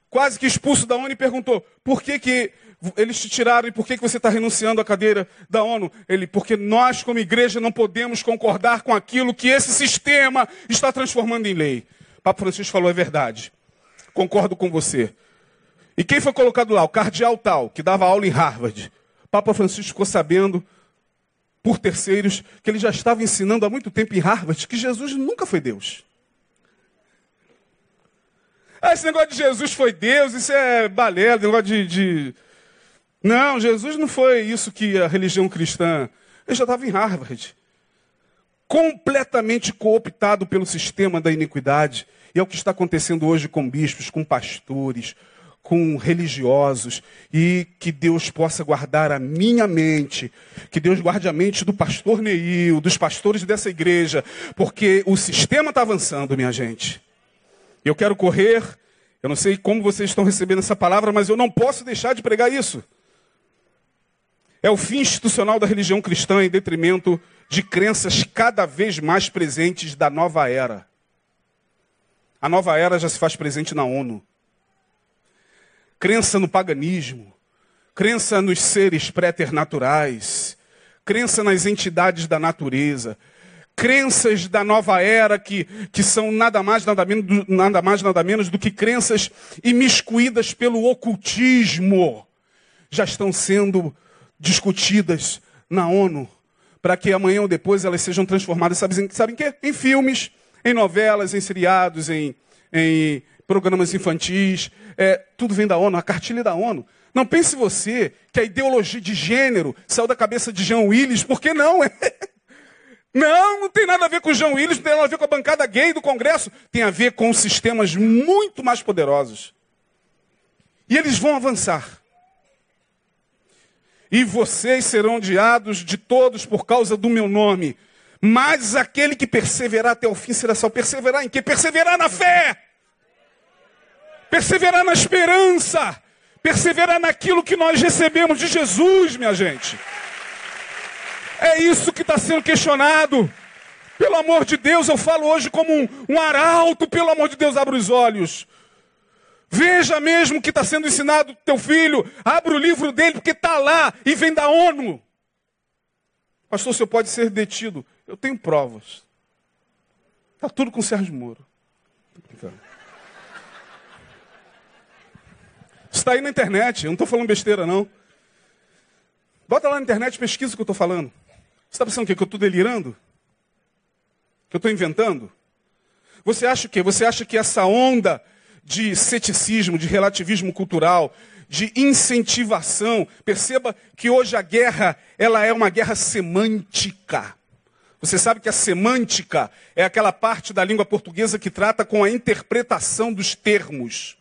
quase que expulso da ONU e perguntou: por que, que eles te tiraram e por que, você está renunciando à cadeira da ONU? Ele, porque nós, como igreja, não podemos concordar com aquilo que esse sistema está transformando em lei. Papa Francisco falou, é verdade. Concordo com você. E quem foi colocado lá? O cardeal tal, que dava aula em Harvard. Papa Francisco ficou sabendo, por terceiros, que ele já estava ensinando há muito tempo em Harvard que Jesus nunca foi Deus. Ah, esse negócio de Jesus foi Deus, isso é balela, negócio de, de não, Jesus não foi isso que a religião cristã. Ele já estava em Harvard. Completamente cooptado pelo sistema da iniquidade. E é o que está acontecendo hoje com bispos, com pastores, com religiosos. E que Deus possa guardar a minha mente. Que Deus guarde a mente do pastor Neil, dos pastores dessa igreja. Porque o sistema está avançando, minha gente. Eu quero correr. Eu não sei como vocês estão recebendo essa palavra, mas eu não posso deixar de pregar isso. É o fim institucional da religião cristã em detrimento de crenças cada vez mais presentes da nova era. A nova era já se faz presente na ONU. Crença no paganismo, crença nos seres préternaturais, crença nas entidades da natureza, crenças da nova era que, que são nada mais nada, menos, nada mais, nada menos do que crenças imiscuídas pelo ocultismo, já estão sendo discutidas na ONU, para que amanhã ou depois elas sejam transformadas, sabe, sabe em quê? Em filmes, em novelas, em seriados, em, em programas infantis. É, tudo vem da ONU, a cartilha da ONU. Não pense você que a ideologia de gênero saiu da cabeça de Jean Willis, porque não. *laughs* É. Não, não tem nada a ver com Jean Willis, não tem nada a ver com a bancada gay do Congresso. Tem a ver com sistemas muito mais poderosos. E eles vão avançar. E vocês serão odiados de todos por causa do meu nome. Mas aquele que perseverar até o fim será salvo. Perseverar em quê? Perseverar na fé. Perseverar na esperança. Perseverar naquilo que nós recebemos de Jesus, minha gente. É isso que está sendo questionado. Pelo amor de Deus, eu falo hoje como um, um arauto. Pelo amor de Deus, abra os olhos. Veja mesmo o que está sendo ensinado teu filho. Abra o livro dele, porque está lá e vem da ONU. Pastor, o senhor pode ser detido. Eu tenho provas. Está tudo com o Sérgio Moro. Está aí na internet, eu não estou falando besteira, não. Bota lá na internet, pesquisa o que eu estou falando. Você está pensando o quê? Que eu estou delirando? Que eu estou inventando? Você acha o quê? Você acha que essa onda de ceticismo, de relativismo cultural, de incentivação. Perceba que hoje a guerra, ela é uma guerra semântica. Você sabe que a semântica é aquela parte da língua portuguesa que trata com a interpretação dos termos.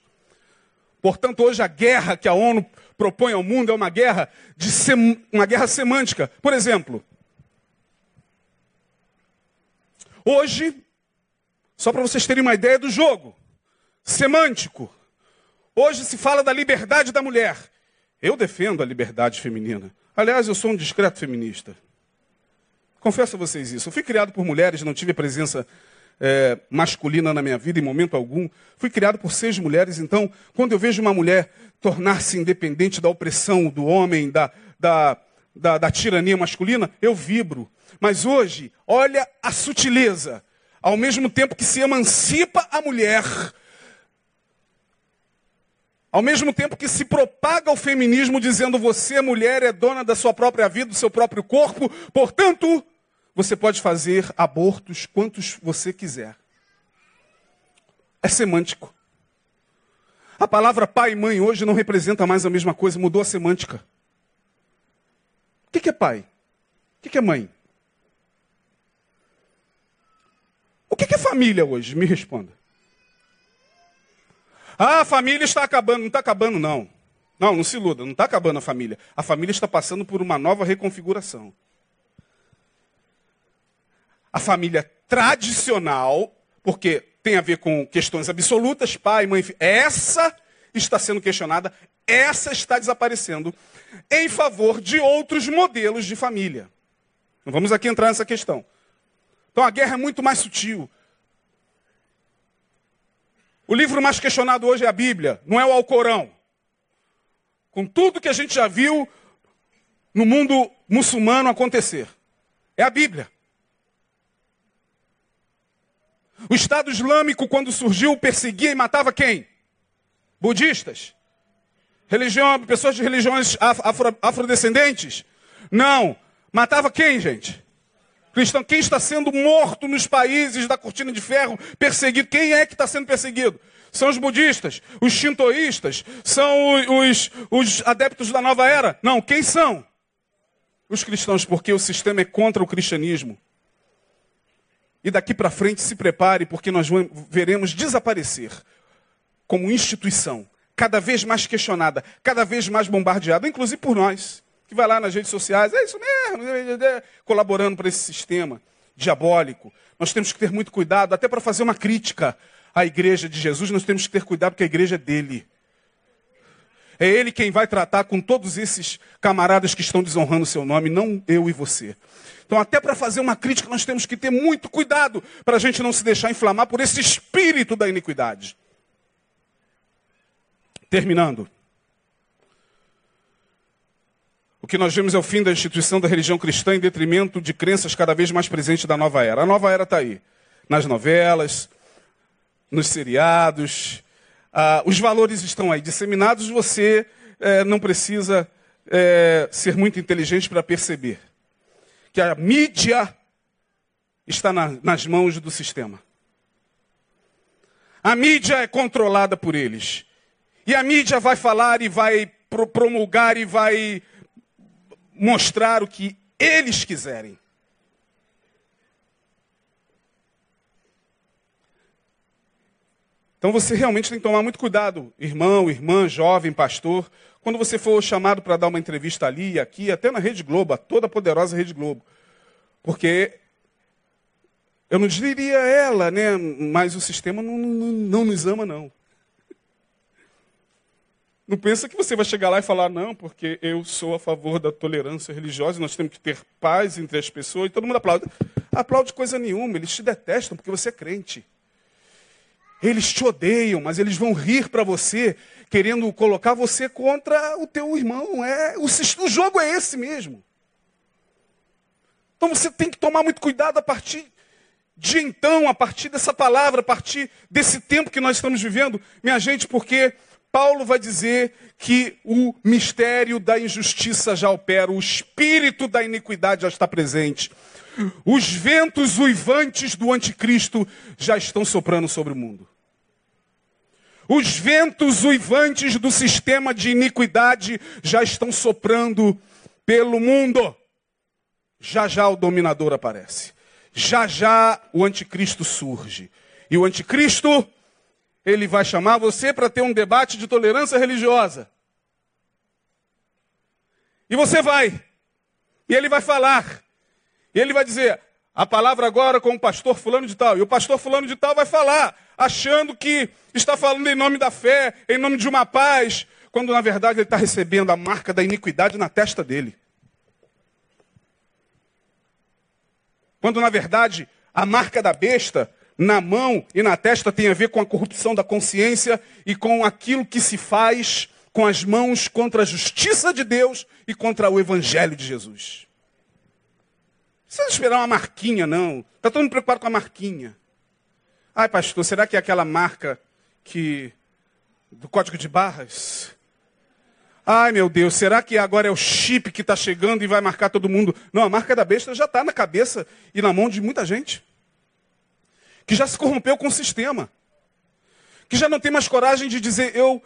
Portanto, hoje a guerra que a ONU propõe ao mundo é uma guerra de sem... uma guerra semântica. Por exemplo, hoje, só para vocês terem uma ideia do jogo, semântico. Hoje se fala da liberdade da mulher. Eu defendo a liberdade feminina. Aliás, eu sou um discreto feminista. Confesso a vocês isso. Eu fui criado por mulheres, não tive presença é, masculina na minha vida em momento algum. Fui criado por seis mulheres, então, quando eu vejo uma mulher tornar-se independente da opressão do homem, da, da, da, da tirania masculina, eu vibro. Mas hoje, olha a sutileza. Ao mesmo tempo que se emancipa a mulher, ao mesmo tempo que se propaga o feminismo dizendo você, mulher, é dona da sua própria vida, do seu próprio corpo, portanto, você pode fazer abortos quantos você quiser. É semântico. A palavra pai e mãe hoje não representa mais a mesma coisa, mudou a semântica. O que é pai? O que é mãe? O que é família hoje? Me responda. Ah, a família está acabando. Não está acabando, não. Não, não se iluda, não está acabando a família. A família está passando por uma nova reconfiguração. A família tradicional, porque tem a ver com questões absolutas, pai, mãe, filho, essa está sendo questionada, essa está desaparecendo, em favor de outros modelos de família. Não vamos aqui entrar nessa questão. Então a guerra é muito mais sutil. O livro mais questionado hoje é a Bíblia, não é o Alcorão. Com tudo que a gente já viu no mundo muçulmano acontecer. É a Bíblia. O Estado Islâmico, quando surgiu, perseguia e matava quem? Budistas. Religião, pessoas de religiões afro, afrodescendentes? Não. Matava quem, gente? Cristão, quem está sendo morto nos países da cortina de ferro, perseguido? Quem é que está sendo perseguido? São os budistas, os shintoístas, são os, os adeptos da nova era? Não, quem são? Os cristãos, porque o sistema é contra o cristianismo. E daqui para frente se prepare, porque nós veremos desaparecer como instituição, cada vez mais questionada, cada vez mais bombardeada, inclusive por nós que vai lá nas redes sociais, é isso mesmo, colaborando para esse sistema diabólico. Nós temos que ter muito cuidado, até para fazer uma crítica à igreja de Jesus, nós temos que ter cuidado porque a igreja é dele. É ele quem vai tratar com todos esses camaradas que estão desonrando o seu nome, não eu e você. Então, até para fazer uma crítica, nós temos que ter muito cuidado para a gente não se deixar inflamar por esse espírito da iniquidade. Terminando. O que nós vemos é o fim da instituição da religião cristã em detrimento de crenças cada vez mais presentes da nova era. A nova era está aí. Nas novelas, nos seriados. Ah, os valores estão aí disseminados, você é, não precisa é, ser muito inteligente para perceber que a mídia está na, nas mãos do sistema. A mídia é controlada por eles. E a mídia vai falar e vai promulgar e vai mostrar o que eles quiserem. Então você realmente tem que tomar muito cuidado, irmão, irmã, jovem, pastor, quando você for chamado para dar uma entrevista ali e aqui, até na Rede Globo, a toda poderosa Rede Globo. Porque eu não diria ela, né? Mas o sistema não, não, não nos ama, não. Não pensa que você vai chegar lá e falar, não, porque eu sou a favor da tolerância religiosa, nós temos que ter paz entre as pessoas, e todo mundo aplaude. Aplaude coisa nenhuma, eles te detestam porque você é crente. Eles te odeiam, mas eles vão rir para você, querendo colocar você contra o teu irmão. É, o, o jogo é esse mesmo. Então você tem que tomar muito cuidado a partir de então, a partir dessa palavra, a partir desse tempo que nós estamos vivendo, minha gente, porque Paulo vai dizer que o mistério da injustiça já opera, o espírito da iniquidade já está presente. Os ventos uivantes do anticristo já estão soprando sobre o mundo. Os ventos uivantes do sistema de iniquidade já estão soprando pelo mundo. Já já o dominador aparece. Já já o anticristo surge. E o anticristo ele vai chamar você para ter um debate de tolerância religiosa. E você vai. E ele vai falar. E ele vai dizer a palavra agora com o pastor fulano de tal. E o pastor fulano de tal vai falar, achando que está falando em nome da fé, em nome de uma paz, quando na verdade ele está recebendo a marca da iniquidade na testa dele. Quando na verdade a marca da besta na mão e na testa tem a ver com a corrupção da consciência e com aquilo que se faz com as mãos contra a justiça de Deus e contra o evangelho de Jesus. Não precisa esperar uma marquinha, não. Está todo mundo preocupado com a marquinha. Ai, pastor, será que é aquela marca que do código de barras? Ai, meu Deus, será que agora é o chip que está chegando e vai marcar todo mundo? Não, a marca da besta já está na cabeça e na mão de muita gente. Que já se corrompeu com o sistema. Que já não tem mais coragem de dizer, eu,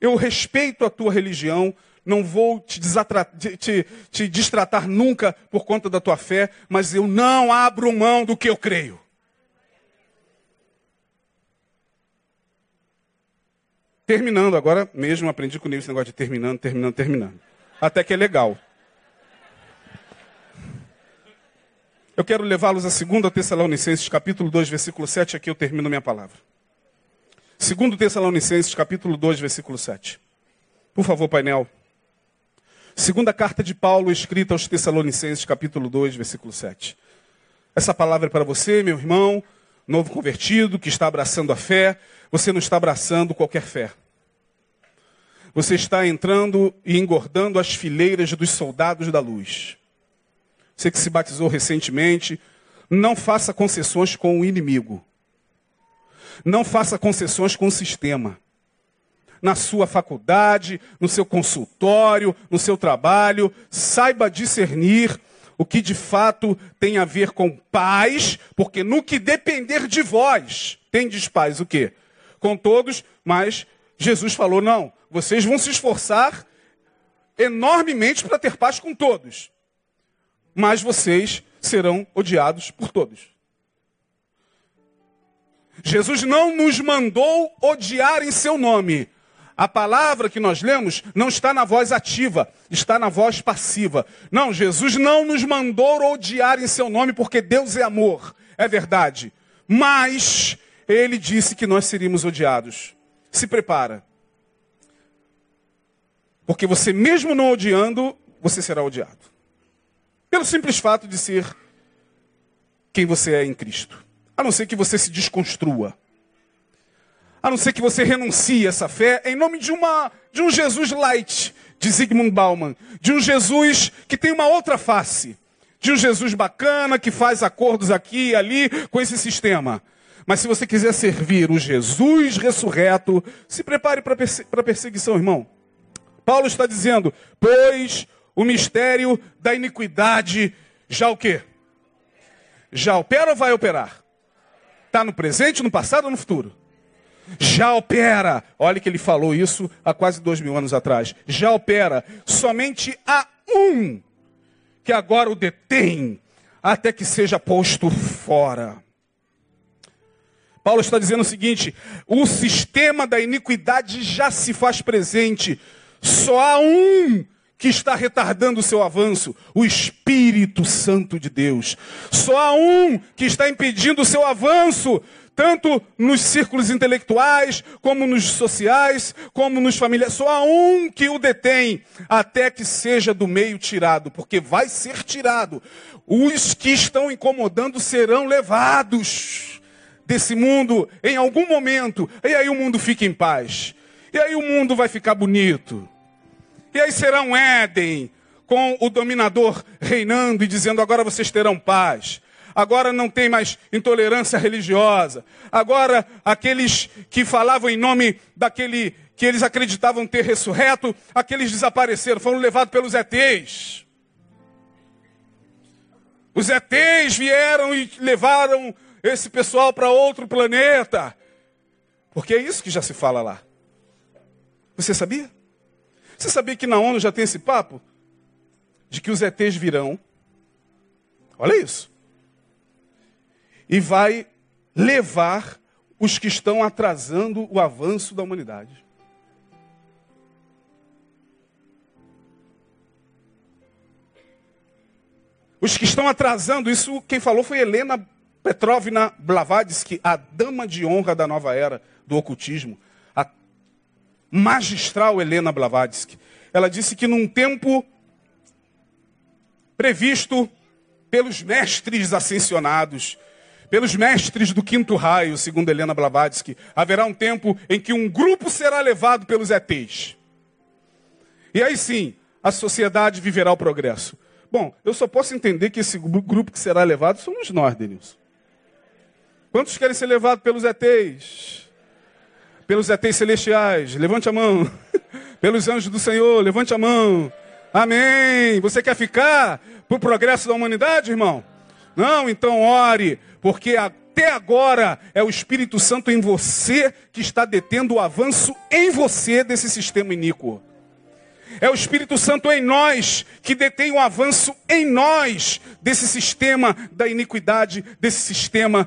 eu respeito a tua religião, não vou te, te, te distratar nunca por conta da tua fé, mas eu não abro mão do que eu creio. Terminando, agora mesmo aprendi com o esse negócio de terminando, terminando, terminando. Até que é legal. Eu quero levá-los a 2 Tessalonicenses, capítulo 2, versículo 7, aqui eu termino minha palavra. 2 Tessalonicenses, capítulo 2, versículo 7. Por favor, painel. Segunda carta de Paulo, escrita aos Tessalonicenses, capítulo 2, versículo 7. Essa palavra é para você, meu irmão, novo convertido, que está abraçando a fé. Você não está abraçando qualquer fé. Você está entrando e engordando as fileiras dos soldados da luz. Você que se batizou recentemente, não faça concessões com o inimigo. Não faça concessões com o sistema. Na sua faculdade, no seu consultório, no seu trabalho, saiba discernir o que de fato tem a ver com paz, porque no que depender de vós, tendes paz o quê? Com todos, mas Jesus falou: não, vocês vão se esforçar enormemente para ter paz com todos, mas vocês serão odiados por todos. Jesus não nos mandou odiar em seu nome. A palavra que nós lemos não está na voz ativa, está na voz passiva. Não, Jesus não nos mandou odiar em seu nome porque Deus é amor, é verdade. Mas ele disse que nós seríamos odiados. Se prepara. Porque você, mesmo não odiando, você será odiado. Pelo simples fato de ser quem você é em Cristo. A não ser que você se desconstrua. A não ser que você renuncie essa fé em nome de, uma, de um Jesus light, de Zygmunt Bauman. De um Jesus que tem uma outra face. De um Jesus bacana que faz acordos aqui e ali com esse sistema. Mas se você quiser servir o Jesus ressurreto, se prepare para a perseguição, irmão. Paulo está dizendo, pois o mistério da iniquidade já o quê? Já opera ou vai operar? Está no presente, no passado ou no futuro? Já opera. Olha que ele falou isso há quase dois mil anos atrás. Já opera. Somente há um que agora o detém até que seja posto fora. Paulo está dizendo o seguinte: o sistema da iniquidade já se faz presente só há um que está retardando o seu avanço, o Espírito Santo de Deus. Só há um que está impedindo o seu avanço, tanto nos círculos intelectuais, como nos sociais, como nos familiares. Só há um que o detém, até que seja do meio tirado, porque vai ser tirado. Os que estão incomodando serão levados desse mundo em algum momento, e aí o mundo fica em paz. E aí o mundo vai ficar bonito. E aí será um Éden, com o dominador reinando e dizendo: agora vocês terão paz. Agora não tem mais intolerância religiosa. Agora aqueles que falavam em nome daquele que eles acreditavam ter ressurreto, aqueles desapareceram, foram levados pelos ETs. Os ETs vieram e levaram esse pessoal para outro planeta. Porque é isso que já se fala lá. Você sabia? Você sabia que na ONU já tem esse papo? De que os ETs virão. Olha isso. E vai levar os que estão atrasando o avanço da humanidade. Os que estão atrasando, isso quem falou foi Helena Petrovna Blavatsky, a dama de honra da nova era do ocultismo magistral Helena Blavatsky. Ela disse que num tempo previsto pelos mestres ascensionados, pelos mestres do quinto raio, segundo Helena Blavatsky, haverá um tempo em que um grupo será levado pelos ETs. E aí sim, a sociedade viverá o progresso. Bom, eu só posso entender que esse grupo que será levado somos nós, Denilson. Quantos querem ser levados pelos ETs? Pelos ETs celestiais? Levante a mão. *laughs* Pelos anjos do Senhor, levante a mão. Amém. Você quer ficar para o progresso da humanidade, irmão? Não, então ore, porque até agora é o Espírito Santo em você que está detendo o avanço em você desse sistema iníquo. É o Espírito Santo em nós que detém o avanço em nós desse sistema da iniquidade, desse sistema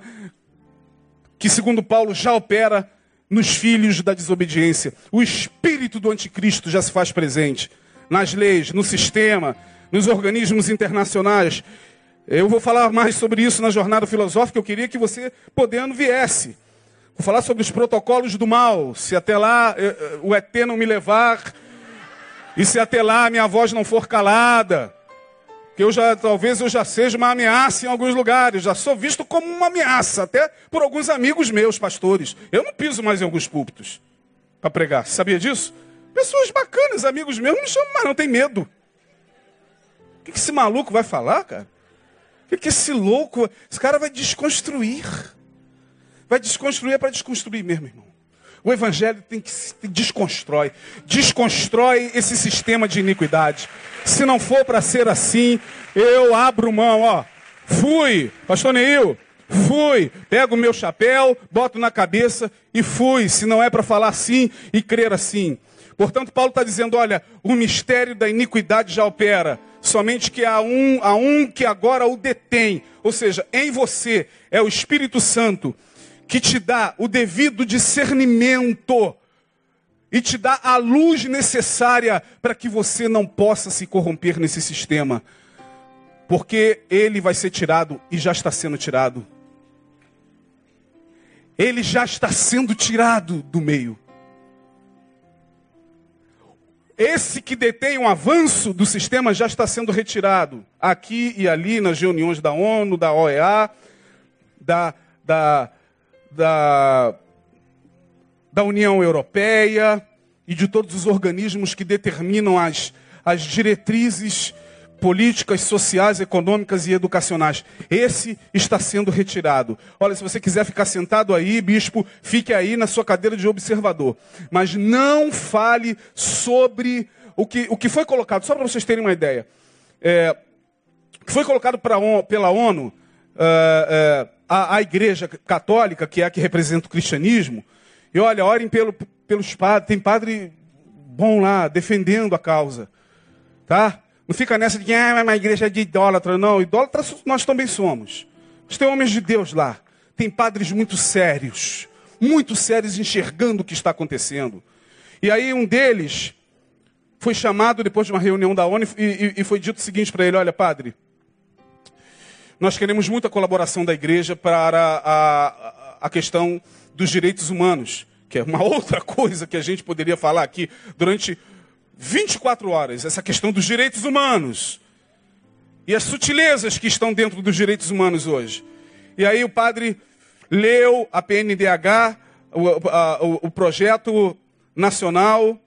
que, segundo Paulo, já opera nos filhos da desobediência. O espírito do anticristo já se faz presente nas leis, no sistema, nos organismos internacionais. Eu vou falar mais sobre isso na jornada filosófica. Eu queria que você, podendo, viesse. Vou falar sobre os protocolos do mal. Se até lá eh, eh, o ET não me levar, e se até lá minha voz não for calada, que eu já talvez eu já seja uma ameaça em alguns lugares, já sou visto como uma ameaça, até por alguns amigos meus, pastores. Eu não piso mais em alguns púlpitos para pregar. Sabia disso? Pessoas bacanas, amigos meus, me chamam, mas não tem medo. O que esse maluco vai falar, cara? O que esse louco, esse cara vai desconstruir? Vai desconstruir é para desconstruir mesmo, irmão. O evangelho tem que se desconstrói, desconstrói esse sistema de iniquidade. Se não for para ser assim, eu abro mão, ó. Fui, pastor Neil, fui, pego o meu chapéu, boto na cabeça e fui. Se não é para falar assim e crer assim. Portanto, Paulo está dizendo: olha, o mistério da iniquidade já opera, somente que há um, há um que agora o detém, ou seja, em você é o Espírito Santo que te dá o devido discernimento e te dá a luz necessária para que você não possa se corromper nesse sistema. Porque ele vai ser tirado e já está sendo tirado. Ele já está sendo tirado do meio. Esse que detém um avanço do sistema já está sendo retirado. Aqui e ali, nas reuniões da ONU, da OEA, da, da, da, da União Europeia e de todos os organismos que determinam as, as diretrizes políticas, sociais, econômicas e educacionais. Esse está sendo retirado. Olha, se você quiser ficar sentado aí, bispo, fique aí na sua cadeira de observador. Mas não fale sobre o que, o que foi colocado, só para vocês terem uma ideia. É, foi colocado pra, pela ONU. Uh, uh, a, a igreja católica, que é a que representa o cristianismo, e olha, orem pelo, pelos padres, tem padre bom lá, defendendo a causa, tá? Não fica nessa de ah, é uma igreja de idólatra, não, idólatra nós também somos. Mas tem homens de Deus lá, tem padres muito sérios, muito sérios enxergando o que está acontecendo. E aí um deles foi chamado depois de uma reunião da ONU e, e, e foi dito o seguinte para ele, olha padre, nós queremos muita colaboração da igreja para a, a questão dos direitos humanos, que é uma *laughs* outra coisa que a gente poderia falar aqui durante 24 horas, essa questão dos direitos humanos e as sutilezas que estão dentro dos direitos humanos hoje. E aí o padre leu a PNDH, o, a, o, o projeto nacional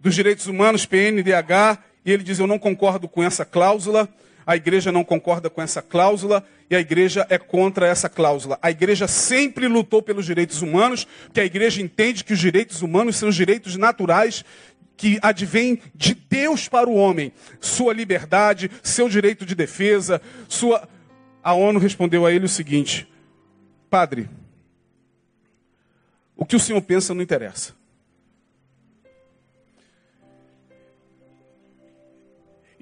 dos direitos humanos, PNDH, e ele diz: Eu não concordo com essa cláusula, a igreja não concorda com essa cláusula e a igreja é contra essa cláusula. A igreja sempre lutou pelos direitos humanos, porque a igreja entende que os direitos humanos são os direitos naturais que advêm de Deus para o homem. Sua liberdade, seu direito de defesa, sua. A ONU respondeu a ele o seguinte: Padre, o que o senhor pensa não interessa.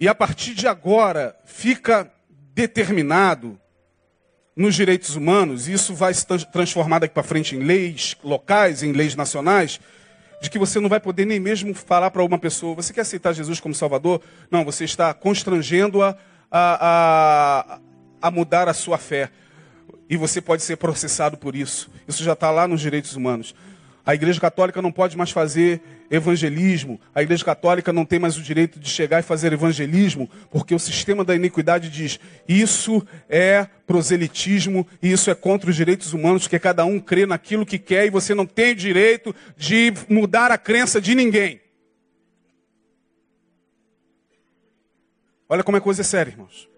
E a partir de agora fica determinado nos direitos humanos, e isso vai se transformar daqui para frente em leis locais, em leis nacionais, de que você não vai poder nem mesmo falar para uma pessoa, você quer aceitar Jesus como Salvador? Não, você está constrangendo-a a, a, a mudar a sua fé. E você pode ser processado por isso. Isso já está lá nos direitos humanos. A Igreja Católica não pode mais fazer evangelismo. A Igreja Católica não tem mais o direito de chegar e fazer evangelismo, porque o sistema da iniquidade diz: isso é proselitismo e isso é contra os direitos humanos, que cada um crê naquilo que quer e você não tem o direito de mudar a crença de ninguém. Olha como é coisa séria, irmãos.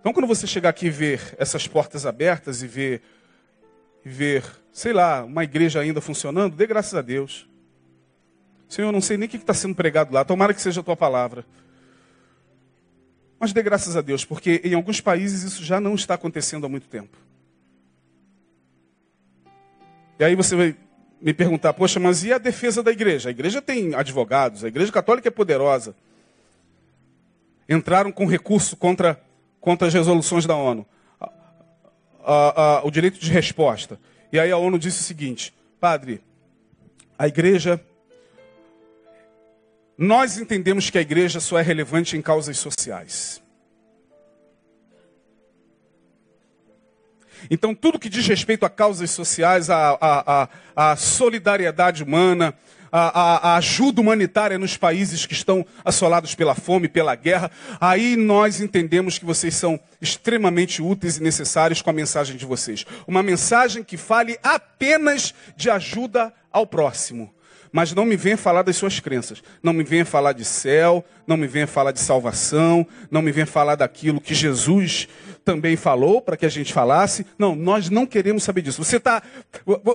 Então, quando você chegar aqui e ver essas portas abertas e ver, ver, sei lá, uma igreja ainda funcionando, dê graças a Deus. Senhor, eu não sei nem o que está sendo pregado lá, tomara que seja a tua palavra. Mas dê graças a Deus, porque em alguns países isso já não está acontecendo há muito tempo. E aí você vai me perguntar, poxa, mas e a defesa da igreja? A igreja tem advogados, a igreja católica é poderosa. Entraram com recurso contra, contra as resoluções da ONU. A, a, o direito de resposta. E aí a ONU disse o seguinte, padre, a igreja. Nós entendemos que a igreja só é relevante em causas sociais. Então, tudo que diz respeito a causas sociais, a, a, a, a solidariedade humana, a, a, ajuda humanitária nos países que estão assolados pela fome, pela guerra, aí nós entendemos que vocês são extremamente úteis e necessários com a mensagem de vocês. Uma mensagem que fale apenas de ajuda ao próximo. Mas não me venha falar das suas crenças. Não me venha falar de céu, não me venha falar de salvação, não me venha falar daquilo que Jesus também falou para que a gente falasse. Não, nós não queremos saber disso. Você tá,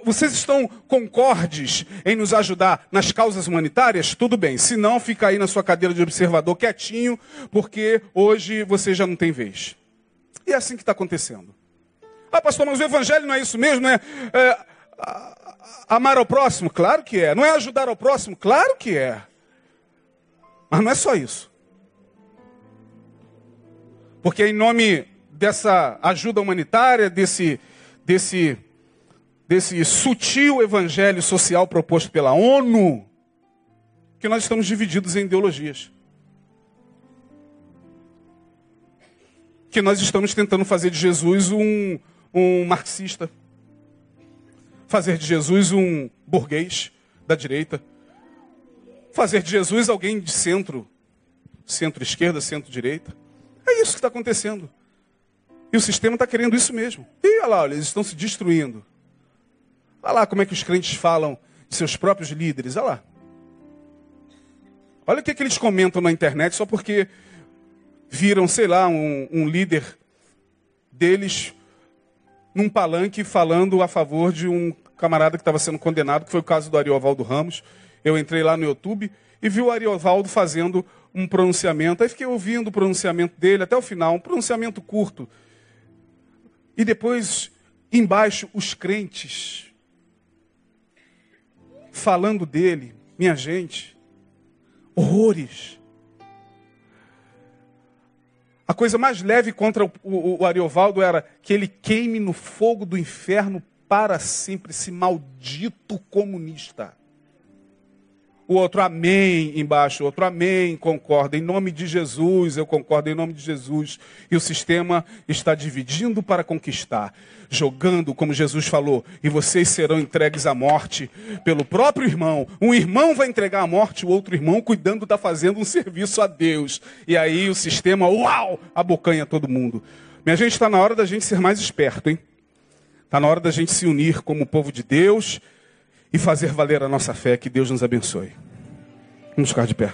vocês estão concordes em nos ajudar nas causas humanitárias? Tudo bem. Se não, fica aí na sua cadeira de observador quietinho, porque hoje você já não tem vez. E é assim que está acontecendo. Ah, pastor, mas o evangelho não é isso mesmo, não é, é amar ao próximo? Claro que é. Não é ajudar ao próximo? Claro que é. Mas não é só isso. Porque em nome dessa ajuda humanitária, desse, desse, desse sutil evangelho social proposto pela ONU, que nós estamos divididos em ideologias. Que nós estamos tentando fazer de Jesus um, um marxista. Fazer de Jesus um burguês da direita. Fazer de Jesus alguém de centro, centro-esquerda, centro-direita. É isso que está acontecendo. E o sistema está querendo isso mesmo. E olha lá, eles estão se destruindo. Olha lá como é que os crentes falam de seus próprios líderes. Olha lá. Olha o que, é que eles comentam na internet só porque viram, sei lá, um, um líder deles num palanque falando a favor de um camarada que estava sendo condenado, que foi o caso do Ariovaldo Ramos. Eu entrei lá no YouTube e vi o Ariovaldo fazendo um pronunciamento. Aí fiquei ouvindo o pronunciamento dele até o final, um pronunciamento curto. E depois, embaixo, os crentes falando dele, minha gente, horrores. A coisa mais leve contra o, o, o, Ariovaldo era que ele queime no fogo do inferno para sempre, esse maldito comunista. O outro amém embaixo, o outro amém, concorda. Em nome de Jesus, eu concordo em nome de Jesus. E o sistema está dividindo para conquistar, jogando, como Jesus falou, e vocês serão entregues à morte pelo próprio irmão. Um irmão vai entregar à morte, o outro irmão cuidando está fazendo um serviço a Deus. E aí o sistema, uau, abocanha todo mundo. Minha gente, está na hora da gente ser mais esperto, hein? Está na hora da gente se unir como povo de Deus e fazer valer a nossa fé. Que Deus nos abençoe. Vamos ficar de pé.